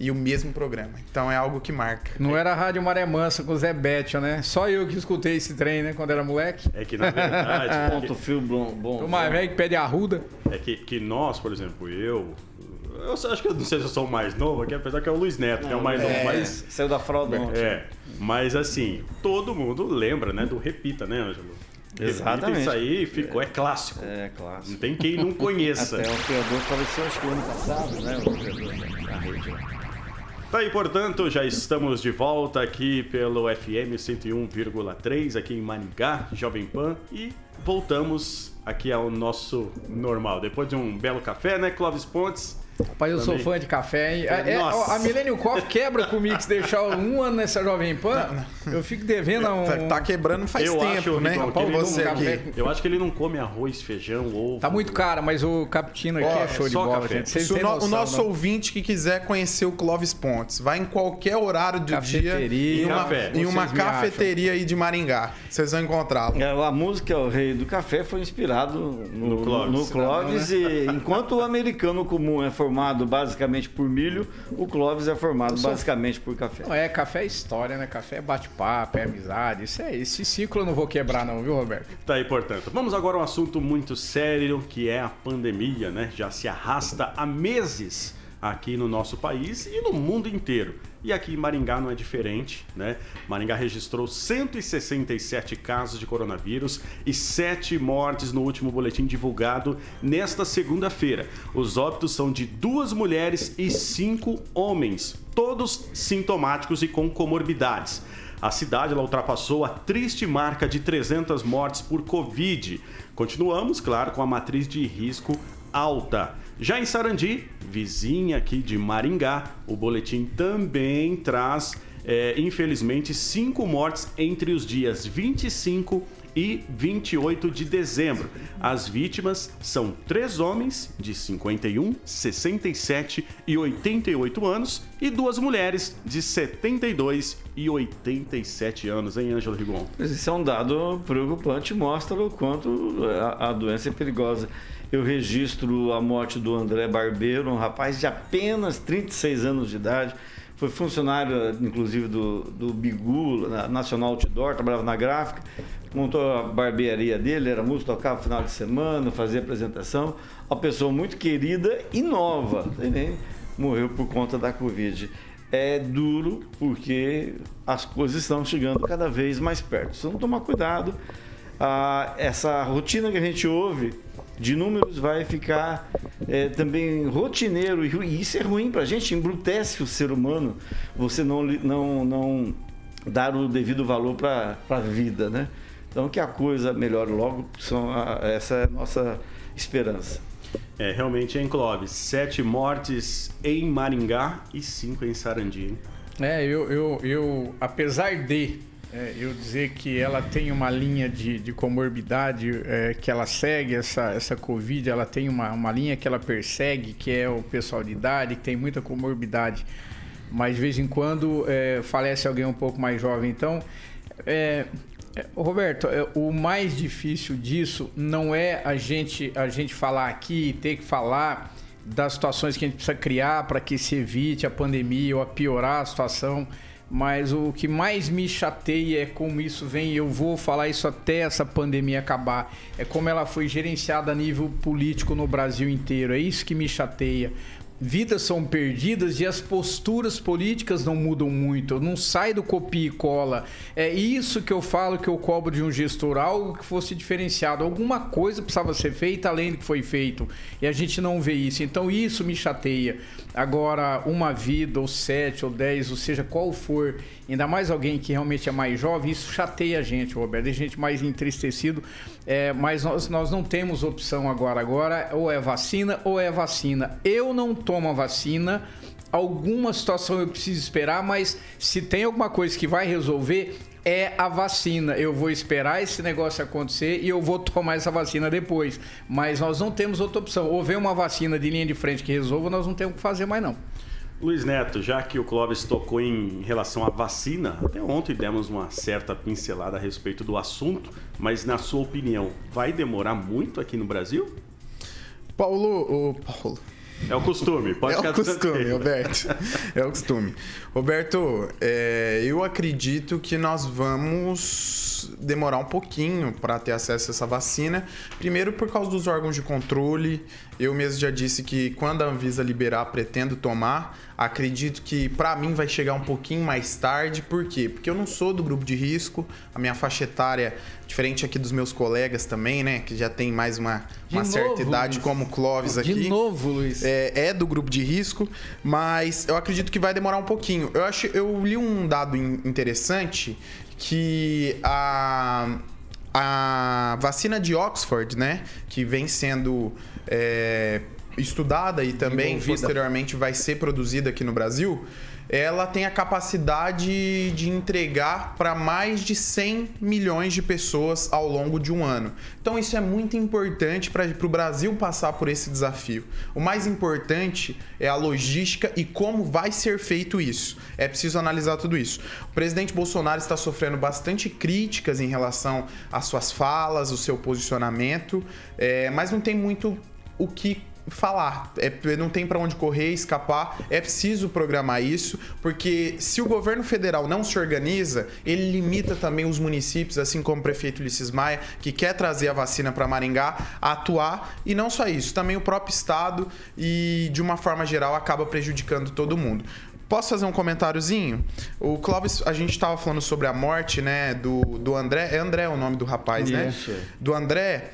e o mesmo programa. Então é algo que marca. Não era a Rádio Maré Mansa com o Zé Bétio, né? Só eu que escutei esse trem, né? Quando era moleque. É que na verdade. (laughs) Ponto fio bom. bom o mais velho que pede arruda. É que, que nós, por exemplo, eu, eu acho que eu não sei se eu sou o mais novo aqui, apesar que é o Luiz Neto, não, que é o mais é, novo, mas. Saiu da fralda ontem. É. Mas assim, todo mundo lembra, né? Do Repita, né, Ângelo? Exatamente. Isso aí ficou, é, é clássico. É clássico. Não tem quem não conheça. (laughs) Até o operador faleceu acho que ano passado, né? O operador da rede. Tá aí, portanto, já estamos de volta aqui pelo FM 101,3 aqui em Maringá, Jovem Pan, e voltamos aqui ao nosso normal. Depois de um belo café, né, Clóvis Pontes? Rapaz, eu Também. sou fã de café, hein? É, é a Millennium Coffee quebra comigo se deixar um ano nessa Jovem Pan. Não, não. Eu fico devendo a um. Tá, tá quebrando faz eu tempo, acho, né? Rapaz, você aqui. Eu acho que ele não come arroz, feijão, ovo. Tá muito caro, mas o cappuccino aqui é show de bola, café. gente. Se o, no, o nosso não. ouvinte que quiser conhecer o Clóvis Pontes, vai em qualquer horário do dia em uma, café. em uma cafeteria aí de Maringá. Vocês vão encontrá-lo. É, a música O Rei do Café foi inspirado no, no Clóvis. No Clóvis né? e enquanto o americano comum é formado basicamente por milho, o Clóvis é formado sou... basicamente por café. Não, é, café é história, né? Café é bate-papo, é amizade. Isso é, esse ciclo eu não vou quebrar, não, viu, Roberto? Tá aí, portanto. Vamos agora a um assunto muito sério, que é a pandemia, né? Já se arrasta há meses aqui no nosso país e no mundo inteiro. E aqui em Maringá não é diferente, né? Maringá registrou 167 casos de coronavírus e 7 mortes no último boletim divulgado nesta segunda-feira. Os óbitos são de duas mulheres e cinco homens, todos sintomáticos e com comorbidades. A cidade ultrapassou a triste marca de 300 mortes por Covid. Continuamos, claro, com a matriz de risco alta. Já em Sarandi, vizinha aqui de Maringá, o boletim também traz, é, infelizmente, cinco mortes entre os dias 25 e 28 de dezembro. As vítimas são três homens de 51, 67 e 88 anos e duas mulheres de 72 e 87 anos, hein, Ângelo Rigon? Esse é um dado preocupante, mostra o quanto a, a doença é perigosa eu registro a morte do André Barbeiro, um rapaz de apenas 36 anos de idade. Foi funcionário, inclusive, do, do Bigu, Nacional Outdoor, trabalhava na gráfica, montou a barbearia dele, era músico, tocava final de semana, fazia apresentação. Uma pessoa muito querida e nova, também morreu por conta da Covid. É duro porque as coisas estão chegando cada vez mais perto. Se não tomar cuidado, ah, essa rotina que a gente ouve de números vai ficar é, também rotineiro e isso é ruim para a gente, embrutece o ser humano. Você não, não, não dar o devido valor para a vida, né? Então que a coisa melhore logo, são a, essa é a nossa esperança. É, realmente, hein, Clóvis? Sete mortes em Maringá e cinco em Sarandi. É, eu, eu, eu apesar de é, eu dizer que ela tem uma linha de, de comorbidade é, que ela segue, essa, essa Covid, ela tem uma, uma linha que ela persegue, que é o pessoal de idade, que tem muita comorbidade, mas de vez em quando é, falece alguém um pouco mais jovem. Então, é, é, Roberto, é, o mais difícil disso não é a gente, a gente falar aqui, ter que falar das situações que a gente precisa criar para que se evite a pandemia ou a piorar a situação mas o que mais me chateia é como isso vem, eu vou falar isso até essa pandemia acabar, é como ela foi gerenciada a nível político no Brasil inteiro. É isso que me chateia vidas são perdidas e as posturas políticas não mudam muito, não sai do copia e cola. É isso que eu falo que eu cobro de um gestor, algo que fosse diferenciado, alguma coisa precisava ser feita além do que foi feito e a gente não vê isso. Então isso me chateia. Agora, uma vida, ou sete, ou dez, ou seja, qual for, ainda mais alguém que realmente é mais jovem, isso chateia a gente, Roberto, a gente mais entristecido, é, mas nós, nós não temos opção agora. Agora, ou é vacina ou é vacina. Eu não tomo a vacina, alguma situação eu preciso esperar, mas se tem alguma coisa que vai resolver, é a vacina. Eu vou esperar esse negócio acontecer e eu vou tomar essa vacina depois. Mas nós não temos outra opção. Ou vem uma vacina de linha de frente que resolva, nós não temos o que fazer mais não. Luiz Neto, já que o Clóvis tocou em relação à vacina, até ontem demos uma certa pincelada a respeito do assunto, mas na sua opinião, vai demorar muito aqui no Brasil? Paulo, o Paulo, é o costume, pode É o costume, Roberto. É o costume. Roberto, é, eu acredito que nós vamos demorar um pouquinho para ter acesso a essa vacina. Primeiro, por causa dos órgãos de controle. Eu mesmo já disse que quando a Anvisa liberar, pretendo tomar. Acredito que para mim vai chegar um pouquinho mais tarde. Por quê? Porque eu não sou do grupo de risco. A minha faixa etária, diferente aqui dos meus colegas também, né? Que já tem mais uma, uma novo, certa idade, Luiz. como o Clóvis aqui. De novo, Luiz. É, é do grupo de risco, mas eu acredito que vai demorar um pouquinho. Eu, acho, eu li um dado interessante que a a vacina de Oxford, né, que vem sendo é, estudada e também posteriormente vai ser produzida aqui no Brasil, ela tem a capacidade de entregar para mais de 100 milhões de pessoas ao longo de um ano. Então isso é muito importante para o Brasil passar por esse desafio. O mais importante é a logística e como vai ser feito isso. É preciso analisar tudo isso. O presidente Bolsonaro está sofrendo bastante críticas em relação às suas falas, o seu posicionamento, é, mas não tem muito o que falar. É, não tem para onde correr, escapar. É preciso programar isso, porque se o governo federal não se organiza, ele limita também os municípios, assim como o prefeito Ulisses Maia, que quer trazer a vacina para Maringá, a atuar. E não só isso, também o próprio estado e, de uma forma geral, acaba prejudicando todo mundo. Posso fazer um comentáriozinho? O Clóvis, a gente estava falando sobre a morte, né, do, do André. É André o nome do rapaz, né? Isso. né? Do André.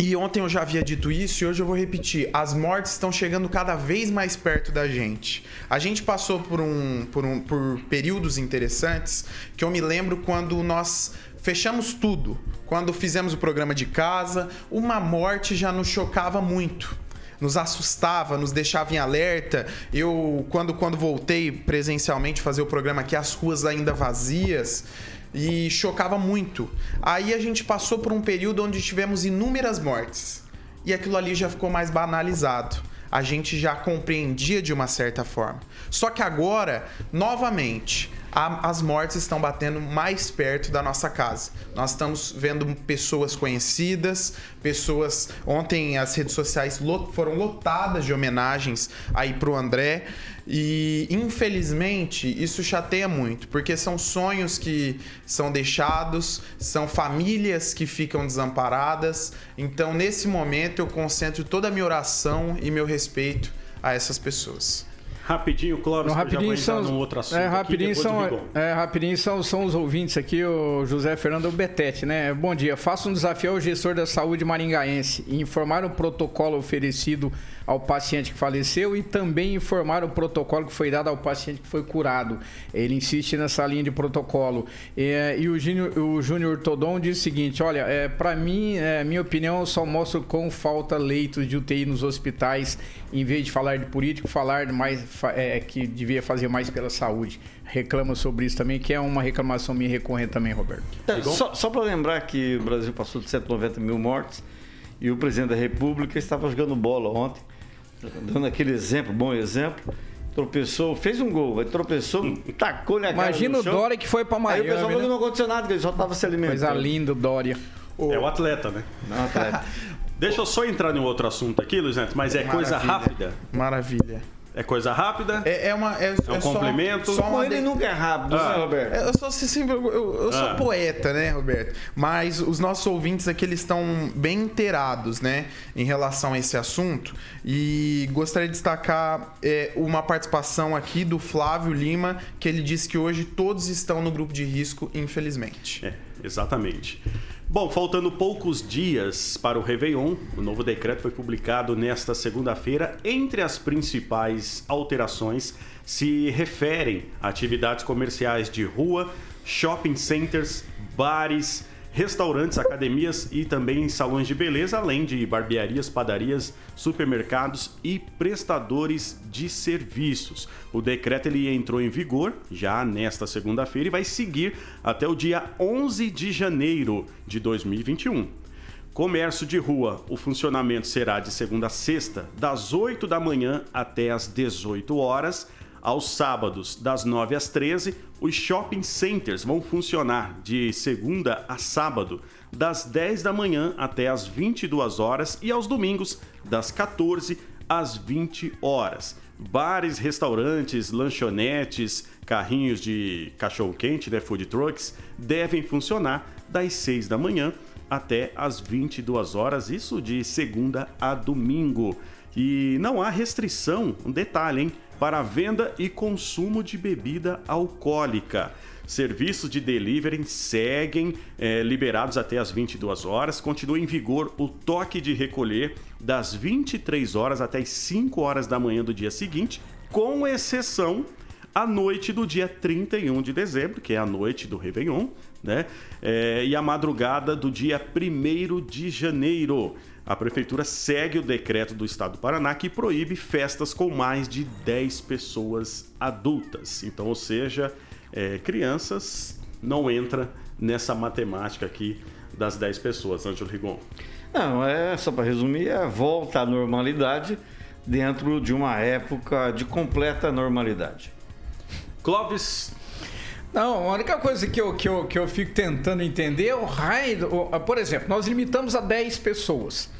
E ontem eu já havia dito isso e hoje eu vou repetir. As mortes estão chegando cada vez mais perto da gente. A gente passou por, um, por, um, por períodos interessantes que eu me lembro quando nós fechamos tudo. Quando fizemos o programa de casa, uma morte já nos chocava muito nos assustava, nos deixava em alerta. Eu, quando, quando voltei presencialmente fazer o programa aqui, as ruas ainda vazias, e chocava muito. Aí a gente passou por um período onde tivemos inúmeras mortes e aquilo ali já ficou mais banalizado. A gente já compreendia de uma certa forma. Só que agora, novamente, a, as mortes estão batendo mais perto da nossa casa. Nós estamos vendo pessoas conhecidas, pessoas. Ontem as redes sociais lot, foram lotadas de homenagens aí pro André. E infelizmente isso chateia muito, porque são sonhos que são deixados, são famílias que ficam desamparadas. Então, nesse momento, eu concentro toda a minha oração e meu respeito a essas pessoas. Rapidinho, Clóvis, rapidinho são, num outro assunto é, aqui, rapidinho do são, é, rapidinho são, são os ouvintes aqui, o José Fernando Betete, né? Bom dia. Faça um desafio ao gestor da saúde maringaense e informar o protocolo oferecido ao paciente que faleceu e também informar o protocolo que foi dado ao paciente que foi curado. Ele insiste nessa linha de protocolo. É, e o Júnior, o Júnior Todon diz o seguinte: olha, é, para mim, é, minha opinião, eu só mostro com falta leitos de UTI nos hospitais, em vez de falar de político, falar de mais é, que devia fazer mais pela saúde. Reclama sobre isso também, que é uma reclamação minha recorrente também, Roberto. É, Só, só para lembrar que o Brasil passou de 190 mil mortes e o presidente da República estava jogando bola ontem, dando aquele exemplo, bom exemplo. Tropeçou, fez um gol, aí tropeçou, tacou-lhe a cara Imagina no o chão. Dória que foi pra Aí o Miami. pessoal falou que né? não aconteceu nada, que ele só estava se alimentando. Coisa linda, o Dória. É o atleta, né? Não, atleta. Deixa eu só entrar em um outro assunto aqui, Luiz Neto, mas é coisa rápida. Maravilha. É coisa rápida? É, é uma. É, É um só- complemento? Só uma ele de- nunca é rápido, Ah. né, Roberto? É, Eu sou, assim, eu, eu- eu sou Ah. poeta, né, Roberto? Mas os nossos ouvintes aqui eles estão bem inteirados, né, em relação a esse assunto. E gostaria de destacar é, uma participação aqui do Flávio Lima, que ele disse que hoje todos estão no grupo de risco, infelizmente. É, exatamente. Bom, faltando poucos dias para o Réveillon, o novo decreto foi publicado nesta segunda-feira. Entre as principais alterações se referem a atividades comerciais de rua, shopping centers, bares, restaurantes, academias e também salões de beleza, além de barbearias, padarias, supermercados e prestadores de serviços. O decreto ele entrou em vigor já nesta segunda-feira e vai seguir até o dia 11 de janeiro de 2021. Comércio de rua, o funcionamento será de segunda a sexta, das 8 da manhã até as 18 horas. Aos sábados, das 9 às 13, os shopping centers vão funcionar de segunda a sábado, das 10 da manhã até as 22 horas e aos domingos, das 14 às 20 horas. Bares, restaurantes, lanchonetes, carrinhos de cachorro-quente, né, food trucks, devem funcionar das 6 da manhã até as 22 horas, isso de segunda a domingo. E não há restrição, um detalhe, hein, para venda e consumo de bebida alcoólica. Serviços de delivery seguem eh, liberados até as 22 horas. Continua em vigor o toque de recolher das 23 horas até as 5 horas da manhã do dia seguinte, com exceção a noite do dia 31 de dezembro, que é a noite do Réveillon, né? É, e a madrugada do dia 1 de janeiro. A prefeitura segue o decreto do estado do Paraná que proíbe festas com mais de 10 pessoas adultas. Então, ou seja, é, crianças não entra nessa matemática aqui das 10 pessoas, Ângelo Rigon. Não, é só para resumir, é volta à normalidade dentro de uma época de completa normalidade. Clóvis, Não, a única coisa que eu, que eu, que eu fico tentando entender é o raio. Por exemplo, nós limitamos a 10 pessoas.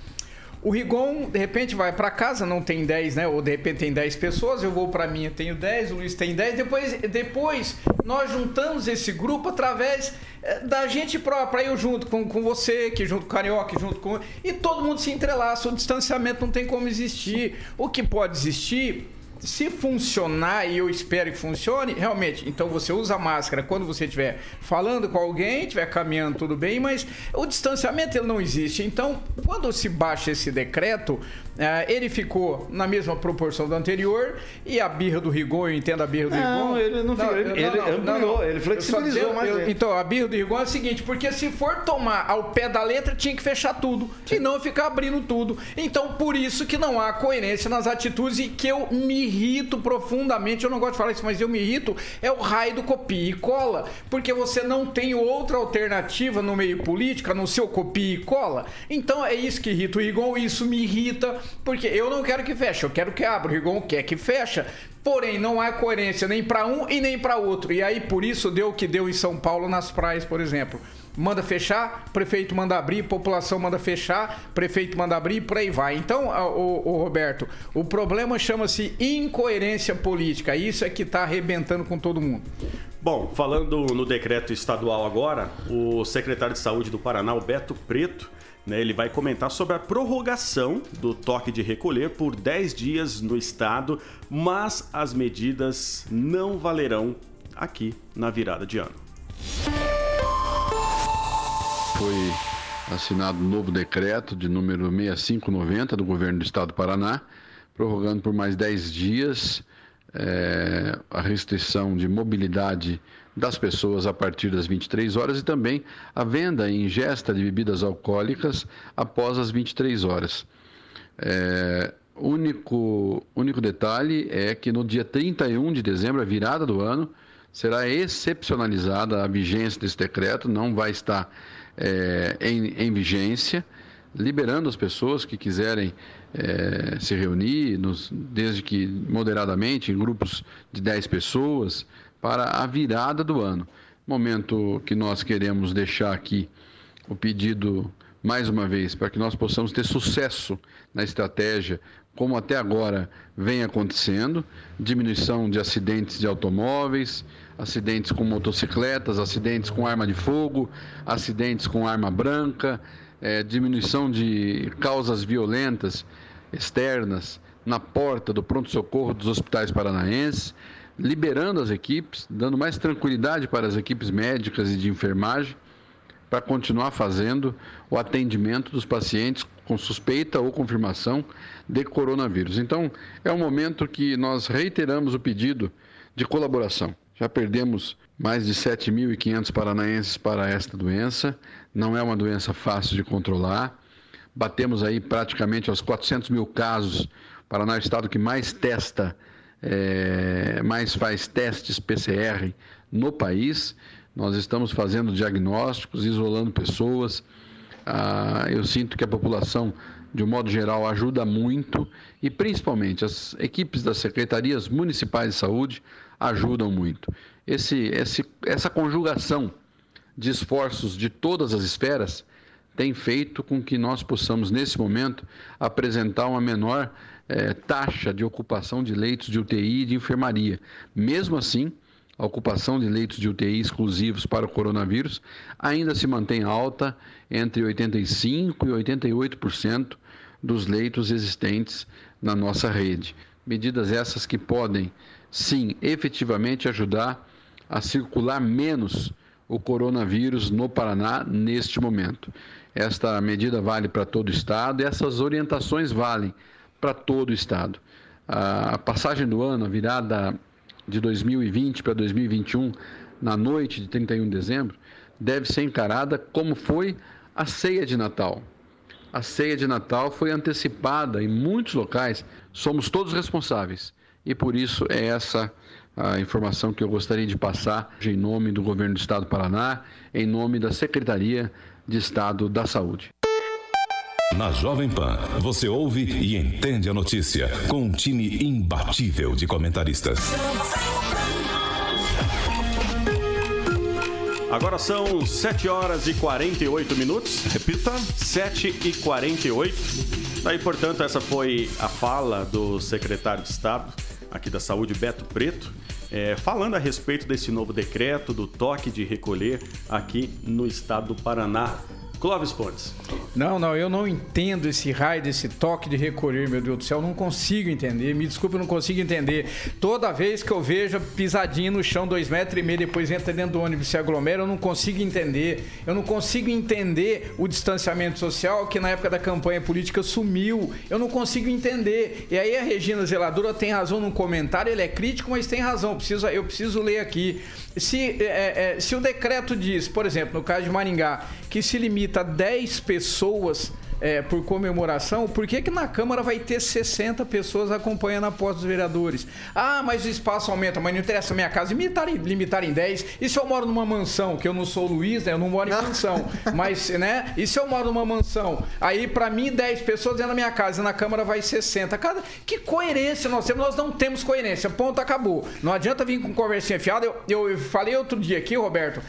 O Rigon, de repente, vai para casa, não tem 10, né? Ou de repente tem 10 pessoas, eu vou para minha, tenho 10, o Luiz tem 10. Depois, depois nós juntamos esse grupo através eh, da gente própria. Eu junto com, com você, que junto com o Carioca, junto com. E todo mundo se entrelaça. O distanciamento não tem como existir. O que pode existir se funcionar, e eu espero que funcione, realmente, então você usa máscara quando você estiver falando com alguém, estiver caminhando, tudo bem, mas o distanciamento ele não existe. Então, quando se baixa esse decreto, ele ficou na mesma proporção do anterior e a birra do Rigon, eu entendo a birra do Não, Rigon. ele não ficou, ele- ele ampliou, ele flexibilizou mais eu-. Então, a birra do Rigon é o seguinte, porque se for tomar ao pé da letra, tinha que fechar tudo, e não ficar abrindo tudo. Então, por isso que não há coerência nas atitudes e que eu me irrito profundamente, eu não gosto de falar isso, mas eu me irrito, é o raio do copia e cola, porque você não tem outra alternativa no meio político, no seu copia e cola. Então, é isso que irrita o Rigon, isso me irrita, porque eu não quero que feche, eu quero que abra, o Rigon quer que fecha, Porém, não há coerência nem para um e nem para outro. E aí, por isso, deu o que deu em São Paulo nas praias, por exemplo. Manda fechar, prefeito manda abrir, população manda fechar, prefeito manda abrir, por aí vai. Então, o, o Roberto, o problema chama-se incoerência política. Isso é que está arrebentando com todo mundo. Bom, falando no decreto estadual agora, o secretário de Saúde do Paraná, o Beto Preto, né, ele vai comentar sobre a prorrogação do toque de recolher por 10 dias no estado, mas as medidas não valerão aqui na virada de ano. Foi assinado um novo decreto de número 6590 do governo do estado do Paraná, prorrogando por mais 10 dias é, a restrição de mobilidade das pessoas a partir das 23 horas e também a venda e ingesta de bebidas alcoólicas após as 23 horas. É, único, único detalhe é que no dia 31 de dezembro, a virada do ano, será excepcionalizada a vigência desse decreto, não vai estar é, em, em vigência, liberando as pessoas que quiserem é, se reunir, nos, desde que moderadamente, em grupos de 10 pessoas, para a virada do ano. Momento que nós queremos deixar aqui o pedido mais uma vez para que nós possamos ter sucesso na estratégia, como até agora vem acontecendo, diminuição de acidentes de automóveis, acidentes com motocicletas, acidentes com arma de fogo, acidentes com arma branca, é, diminuição de causas violentas externas na porta do pronto-socorro dos hospitais paranaenses, liberando as equipes, dando mais tranquilidade para as equipes médicas e de enfermagem para continuar fazendo o atendimento dos pacientes com suspeita ou confirmação de coronavírus. Então, é um momento que nós reiteramos o pedido de colaboração. Já perdemos mais de 7.500 paranaenses para esta doença. Não é uma doença fácil de controlar. Batemos aí praticamente aos 400 mil casos. Paraná é o estado que mais testa, é, mais faz testes PCR no país. Nós estamos fazendo diagnósticos, isolando pessoas. Ah, eu sinto que a população, de um modo geral, ajuda muito e, principalmente, as equipes das secretarias municipais de saúde ajudam muito. Esse, esse, essa conjugação de esforços de todas as esferas tem feito com que nós possamos, nesse momento, apresentar uma menor eh, taxa de ocupação de leitos de UTI e de enfermaria. Mesmo assim, a ocupação de leitos de UTI exclusivos para o coronavírus ainda se mantém alta entre 85% e 88% dos leitos existentes na nossa rede. Medidas essas que podem, sim, efetivamente ajudar a circular menos o coronavírus no Paraná neste momento. Esta medida vale para todo o estado e essas orientações valem para todo o estado. A passagem do ano, a virada de 2020 para 2021, na noite de 31 de dezembro, deve ser encarada como foi a ceia de Natal. A ceia de Natal foi antecipada em muitos locais, somos todos responsáveis. E por isso é essa a informação que eu gostaria de passar em nome do governo do estado do Paraná, em nome da Secretaria de Estado da Saúde. Na Jovem Pan, você ouve e entende a notícia com um time imbatível de comentaristas. Agora são 7 horas e 48 minutos. Repita. 7 e 48. Daí, portanto, essa foi a fala do secretário de Estado aqui da Saúde, Beto Preto, é, falando a respeito desse novo decreto do toque de recolher aqui no estado do Paraná. Clóvis Pontes. Não, não, eu não entendo esse raio, desse toque de recolher, meu Deus do céu. Não consigo entender. Me desculpe, eu não consigo entender. Toda vez que eu vejo pisadinha no chão, dois metros e meio, depois entra dentro do ônibus e se aglomera, eu não consigo entender. Eu não consigo entender o distanciamento social que na época da campanha política sumiu. Eu não consigo entender. E aí a Regina Zeladora tem razão no comentário, ele é crítico, mas tem razão. Eu preciso, eu preciso ler aqui. Se, é, é, se o decreto diz, por exemplo, no caso de Maringá, que se limita a 10 pessoas é, por comemoração, por que, que na Câmara vai ter 60 pessoas acompanhando a posse dos vereadores? Ah, mas o espaço aumenta, mas não interessa a minha casa limitar, limitar em 10. E se eu moro numa mansão, que eu não sou o Luiz, né? Eu não moro em mansão. mas, né? E se eu moro numa mansão? Aí, para mim, 10 pessoas dentro da minha casa, e na Câmara vai 60. Cada... Que coerência nós temos? Nós não temos coerência. Ponto, acabou. Não adianta vir com conversinha fiada. Eu, eu, eu falei outro dia aqui, Roberto,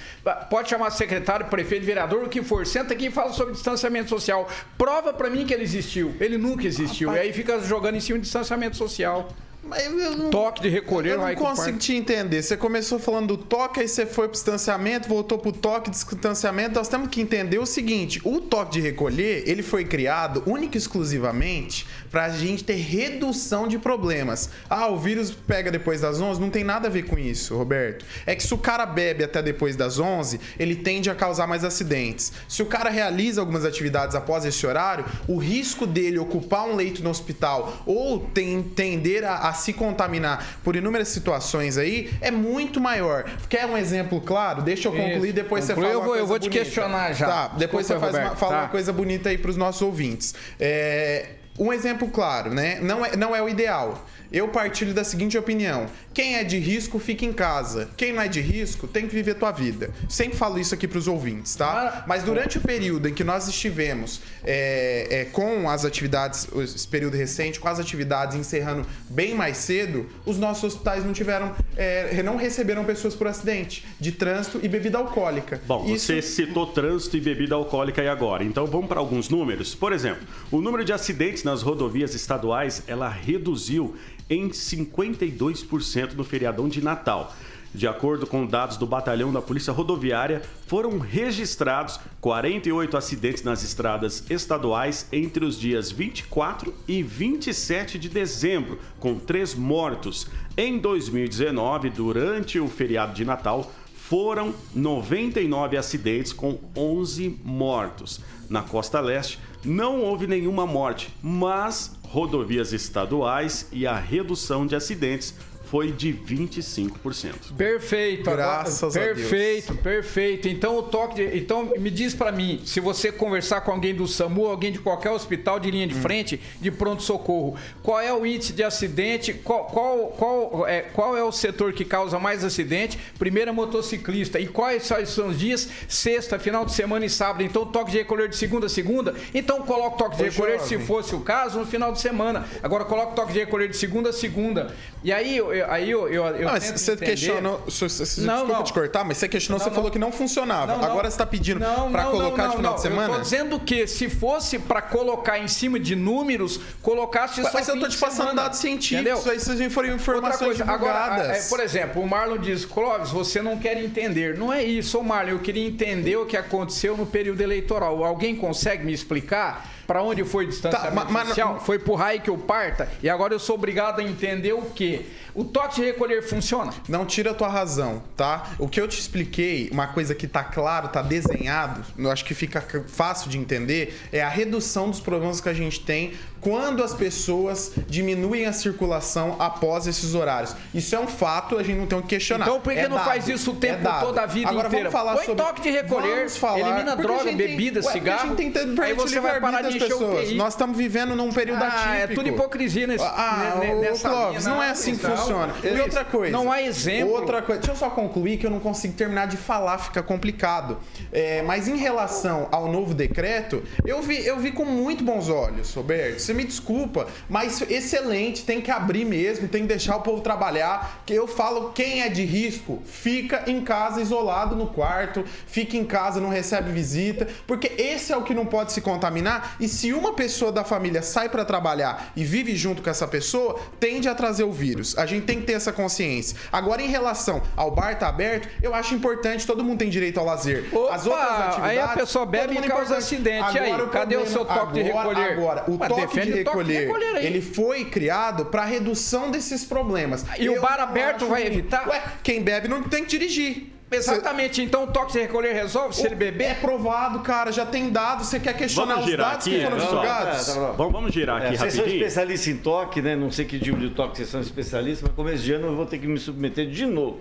pode chamar secretário, prefeito, vereador, o que for. Senta aqui e fala sobre distanciamento social Prova para mim que ele existiu. Ele nunca existiu. E aí fica jogando em cima de distanciamento social. Não, toque de recolher, Eu não consigo te entender. Você começou falando do toque, aí você foi pro distanciamento, voltou pro toque de distanciamento. Nós temos que entender o seguinte: o toque de recolher, ele foi criado única e exclusivamente pra gente ter redução de problemas. Ah, o vírus pega depois das 11, não tem nada a ver com isso, Roberto. É que se o cara bebe até depois das 11, ele tende a causar mais acidentes. Se o cara realiza algumas atividades após esse horário, o risco dele ocupar um leito no hospital ou tem, tender a, a se contaminar por inúmeras situações aí é muito maior. Quer um exemplo claro? Deixa eu concluir, depois Conclui, você fala eu vou, eu vou te bonita. questionar já. Tá, depois Desculpa, você faz uma, fala Tá. uma coisa bonita aí pros nossos ouvintes. É, um exemplo claro, né? Não é, não é o ideal. Eu partilho da seguinte opinião: quem é de risco, fica em casa. Quem não é de risco, tem que viver tua vida. Sempre falo isso aqui pros ouvintes, tá? Mas durante o período em que nós estivemos é, é, com as atividades, esse período recente, com as atividades encerrando bem mais cedo, os nossos hospitais não tiveram, é, não receberam pessoas por acidente de trânsito e bebida alcoólica. Bom, Isso- você citou trânsito e bebida alcoólica aí agora. Então vamos para alguns números. Por exemplo, o número de acidentes nas rodovias estaduais, ela reduziu em 52% no feriadão de Natal. De acordo com dados do batalhão da Polícia Rodoviária, foram registrados 48 acidentes nas estradas estaduais entre os dias 24 e 27 de dezembro, com três mortos. Em 2019, durante o feriado de Natal, foram 99 acidentes com 11 mortos. Na costa leste, não houve nenhuma morte, mas rodovias estaduais e a redução de acidentes foi de 25%. Perfeito, agora- Graças a Deus. perfeito, perfeito. Então o toque, de- então me diz pra mim, se você conversar com alguém do SAMU, alguém de qualquer hospital de linha de frente, de pronto socorro, qual é o índice de acidente? Qual, qual, qual, é, qual é o setor que causa mais acidente? Primeiro é motociclista. E quais são- são os dias? Sexta, final de semana e sábado. Então toque de recolher de segunda a segunda. Então coloca o toque de Ô, recolher jovem. se fosse o caso no final de semana. Agora coloca o toque de recolher de segunda a segunda. E aí eu, eu- aí eu, eu, eu mas você entender- questionou. se- se- se- Não, desculpa não. te cortar, mas você questionou, Não, você não. falou que não funcionava. Agora você tá pedindo não, colocar de final não. de semana? Eu tô dizendo que se fosse pra colocar em cima de números, colocasse só Mas eu tô te passando dados científicos, Entendeu? aí vocês Outra informações coisa, agora, divulgadas. é, por exemplo, o Marlon diz, Clóvis, você não quer entender. Não é isso, ô Marlon, eu queria entender o que aconteceu no período eleitoral. Alguém consegue me explicar para onde foi o distanciamento Tá, ma- mas- social? Foi pro raio que eu parta e agora eu sou obrigado a entender o quê? O toque de recolher funciona? Não tira a tua razão, tá? O que eu te expliquei, uma coisa que tá claro, tá desenhado, eu acho que fica fácil de entender, é a redução dos problemas que a gente tem quando as pessoas diminuem a circulação após esses horários. Isso é um fato, a gente não tem o que questionar. Então por que É não dado, faz isso o é tempo dado. toda a vida Agora, inteira? Vamos falar Põe sobre... toque de recolher, falar, elimina droga, tem- bebida, Ué, cigarro, A gente tem aí perante você vai parar de das encher pessoas. Nós estamos vivendo num período Ah, é atípico. tudo hipocrisia nesse, Ah, nessa Clóvis, não é assim que então, funciona. E outra coisa. Não há exemplo. Outra coisa. Deixa eu só concluir que eu não consigo terminar de falar, fica complicado. É, mas em relação ao novo decreto, eu vi, eu vi com muito bons olhos, Roberto. Você me desculpa, mas excelente, tem que abrir mesmo, tem que deixar o povo trabalhar. Que eu falo, quem é de risco, fica em casa isolado no quarto, fica em casa, não recebe visita, porque esse é o que não pode se contaminar. E se uma pessoa da família sai para trabalhar e vive junto com essa pessoa, tende a trazer o vírus. A gente tem que ter essa consciência. Agora, em relação ao bar tá aberto, eu acho importante, todo mundo tem direito ao lazer. Opa, As outras atividades. aí a pessoa bebe e causa importante. acidente. E aí, Agora, cadê o seu toque de agora- recolher? Agora, o toque de o de recolher, recolher aí. ele foi criado para redução desses problemas. E o Eu bar não aberto vai ruim. evitar? Ué, quem bebe não tem que dirigir. Exatamente, então o toque de recolher resolve se ele É beber? provado, cara, já tem dados. Você quer questionar Vamos os girar dados aqui, que foram pessoal. divulgados? Tá, tá bom. Vamos, vamos girar É, aqui vocês são rapidinho. especialistas em toque, né? Não sei que tipo de toque vocês são especialistas, mas começo de ano eu vou ter que me submeter de novo.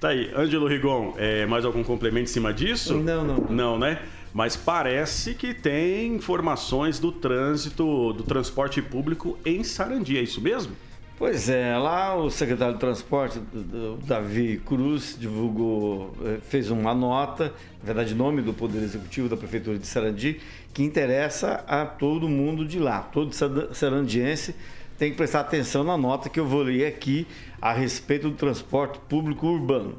Tá aí, Ângelo Rigon, é, mais algum complemento em cima disso? Não, não, não. Não, né? Mas parece que tem informações do trânsito, do transporte público em Sarandi, é isso mesmo? Pois é, lá o secretário de Transporte, Davi Cruz, divulgou, eh, fez uma nota, na verdade, nome do Poder Executivo da Prefeitura de Sarandi, que interessa a todo mundo de lá. Todo sar- sarandiense tem que prestar atenção na nota que eu vou ler aqui a respeito do transporte público urbano.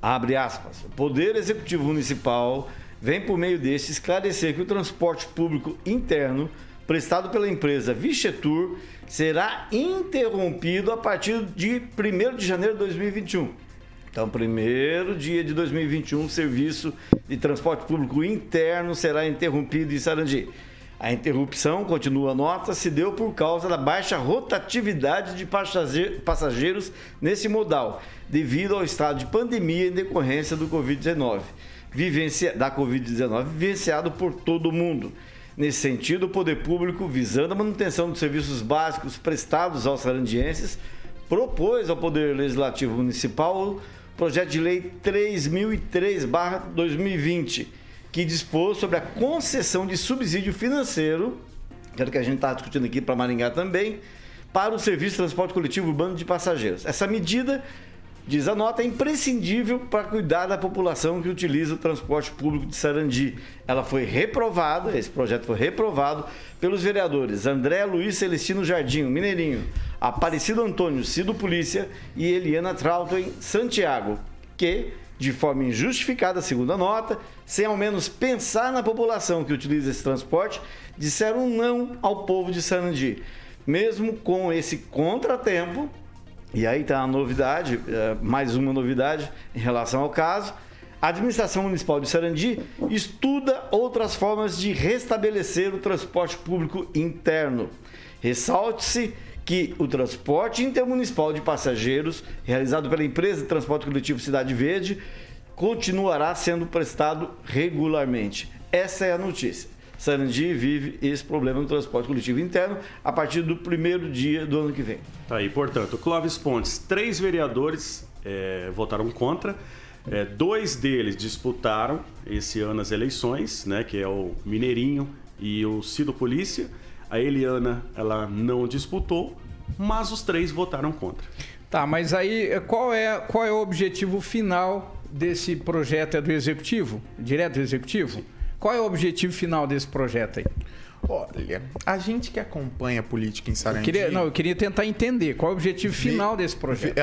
Abre aspas. O Poder Executivo Municipal vem, por meio deste, esclarecer que o transporte público interno prestado pela empresa Vichetur será interrompido a partir de 1 de janeiro de 2021. Então, primeiro dia de 2021, o serviço de transporte público interno será interrompido em Sarandi. A interrupção, continua a nota, se deu por causa da baixa rotatividade de passageiros nesse modal, devido ao estado de pandemia em decorrência do Covid-19, da Covid-19 vivenciado por todo mundo. Nesse sentido, o poder público, visando a manutenção dos serviços básicos prestados aos sarandienses, propôs ao Poder Legislativo Municipal o projeto de lei 3003/2020 que dispôs sobre a concessão de subsídio financeiro, que é o que a gente está discutindo aqui para Maringá também, para o serviço de transporte coletivo urbano de passageiros. Essa medida, diz a nota, é imprescindível para cuidar da população que utiliza o transporte público de Sarandi. Ela foi reprovada, esse projeto foi reprovado pelos vereadores André Luiz Celestino Jardim, Mineirinho, Aparecido Antônio Cido Polícia e Eliana Trauto em Santiago, que de forma injustificada, segundo a nota, sem ao menos pensar na população que utiliza esse transporte, disseram não ao povo de Sarandi. Mesmo com esse contratempo, e aí está a novidade, é, mais uma novidade em relação ao caso, a administração municipal de Sarandi estuda outras formas de restabelecer o transporte público interno. Ressalte-se que o transporte intermunicipal de passageiros, realizado pela empresa de transporte coletivo Cidade Verde, continuará sendo prestado regularmente. Essa é a notícia. Sarandi vive esse problema no transporte coletivo interno a partir do primeiro dia do ano que vem. Tá aí, portanto, Clóvis Pontes, três vereadores é, votaram contra. É, dois deles disputaram esse ano as eleições, né, que é o Mineirinho e o Cido Polícia. A Eliana, ela não disputou, mas os três votaram contra. Tá, mas aí qual é, qual é o objetivo final desse projeto? É do executivo? Direto do executivo? Sim. Qual é o objetivo final desse projeto aí? Olha, a gente que acompanha a política em Sarandi... Eu queria, não, eu queria tentar entender qual é o objetivo final desse projeto.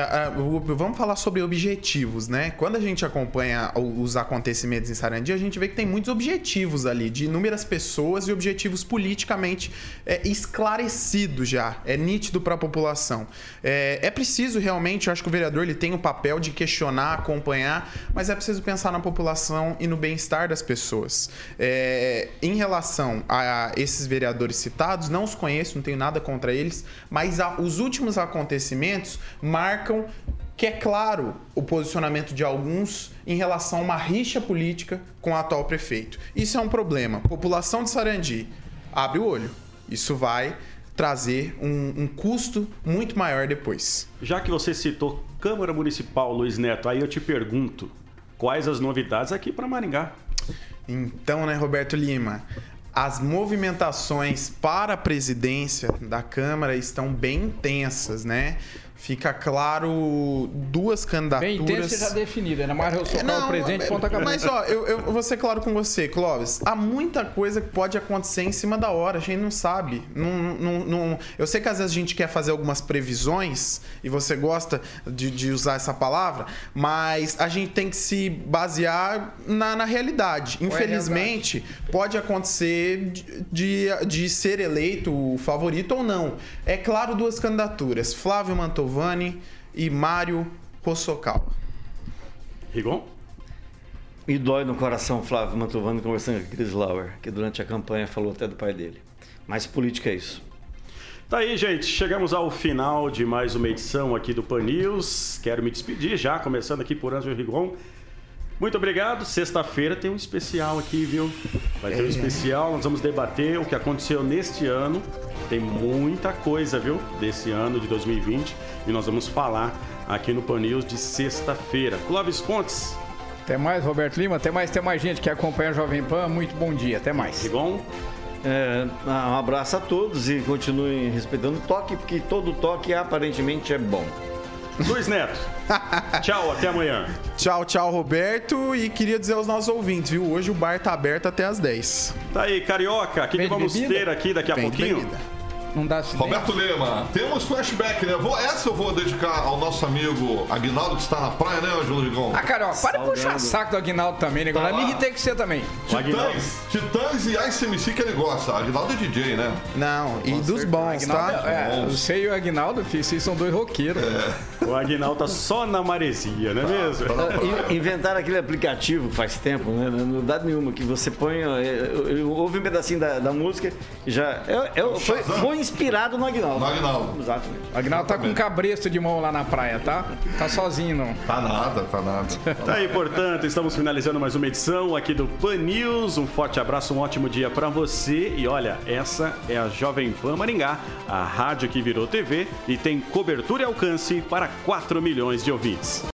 Vamos falar sobre objetivos, né? Quando a gente acompanha os acontecimentos em Sarandi, a gente vê que tem muitos objetivos ali, de inúmeras pessoas e objetivos politicamente é, esclarecidos já. É nítido para a população. É, é preciso realmente, eu acho que o vereador ele tem o papel de questionar, acompanhar, mas é preciso pensar na população e no bem-estar das pessoas. É, em relação a esse esses vereadores citados, não os conheço, não tenho nada contra eles, mas os últimos acontecimentos marcam que é claro o posicionamento de alguns em relação a uma rixa política com o atual prefeito. Isso é um problema. População de Sarandi, abre o olho. Isso vai trazer um, um, custo muito maior depois. Já que você citou Câmara Municipal, Luiz Neto, aí eu te pergunto, quais as novidades aqui para Maringá? Então, né, Roberto Lima, as movimentações para a presidência da Câmara estão bem intensas, né? Fica claro duas candidaturas. Bem intensa já definida, né? Mas eu sou não, o presidente, ponto acabou. Mas, ó, eu, eu vou ser claro com você, Clóvis. Há muita coisa que pode acontecer em cima da hora, a gente não sabe. Não, não, não... Eu sei que às vezes a gente quer fazer algumas previsões, e você gosta de, de usar essa palavra, mas a gente tem que se basear na, na realidade. Infelizmente, é realidade. pode acontecer de, de, de ser eleito o favorito ou não. É claro, duas candidaturas. Flávio Mantovani Mantovani e Mário Possocal. Rigon? Me dói no coração Flávio Mantovani conversando com Chris Lauer, que durante a campanha falou até do pai dele. Mas política é isso. Tá aí, gente. Chegamos ao final de mais uma edição aqui do Pan News. Quero me despedir já, começando aqui por Ângelo Rigon. Muito obrigado. Sexta-feira tem um especial aqui, viu? Vai ter um é. especial. Nós vamos debater o que aconteceu neste ano. Tem muita coisa, viu? Desse ano de 2020. E nós vamos falar aqui no Pan News de sexta-feira. Clóvis Pontes. Até mais, Roberto Lima. Até mais, tem mais gente que acompanha a Jovem Pan. Muito bom dia. Até mais. Rigon. É, um abraço a todos e continuem respeitando o toque, porque todo toque aparentemente é bom. Luiz Neto. (laughs) tchau, até amanhã. Tchau, tchau, Roberto. E queria dizer aos nossos ouvintes, viu? Hoje o bar tá aberto até as 10. Tá aí, Carioca. O que, que vamos bebida? ter aqui daqui a Vem pouquinho? Não dá acidente. Roberto Lima, temos flashback, né? Vou, essa eu vou dedicar ao nosso amigo Aguinaldo, que está na praia, né, Ângelo Ligão? Ah, cara, ó, para de puxar saco do Aguinaldo também, né? Tá lá. me irritei com você também. Titãs, Titãs e ICMC que ele gosta. Aguinaldo é DJ, né? Não, e dos bons, Aguinaldo, tá? é, você e o Aguinaldo, filho, vocês são dois roqueiros. O Aguinaldo tá só na maresia, não é mesmo? Tá na praia. In- Inventaram aquele aplicativo faz tempo, né? Não dá nenhuma, que você põe. Ouve um pedacinho da, da música e já. Eu, eu- foi, foi inspirado no Aguinaldo. No Aguinaldo. Exatamente. O Aguinaldo tá com um cabresto de mão lá na praia, tá? Tá sozinho, não. Tá nada, tá nada. Tá aí, portanto, estamos finalizando mais uma edição aqui do Pan News. Um forte abraço, um ótimo dia pra você. E olha, essa é a Jovem Pan Maringá, a rádio que virou TV e tem cobertura e alcance para 4 milhões de ouvintes.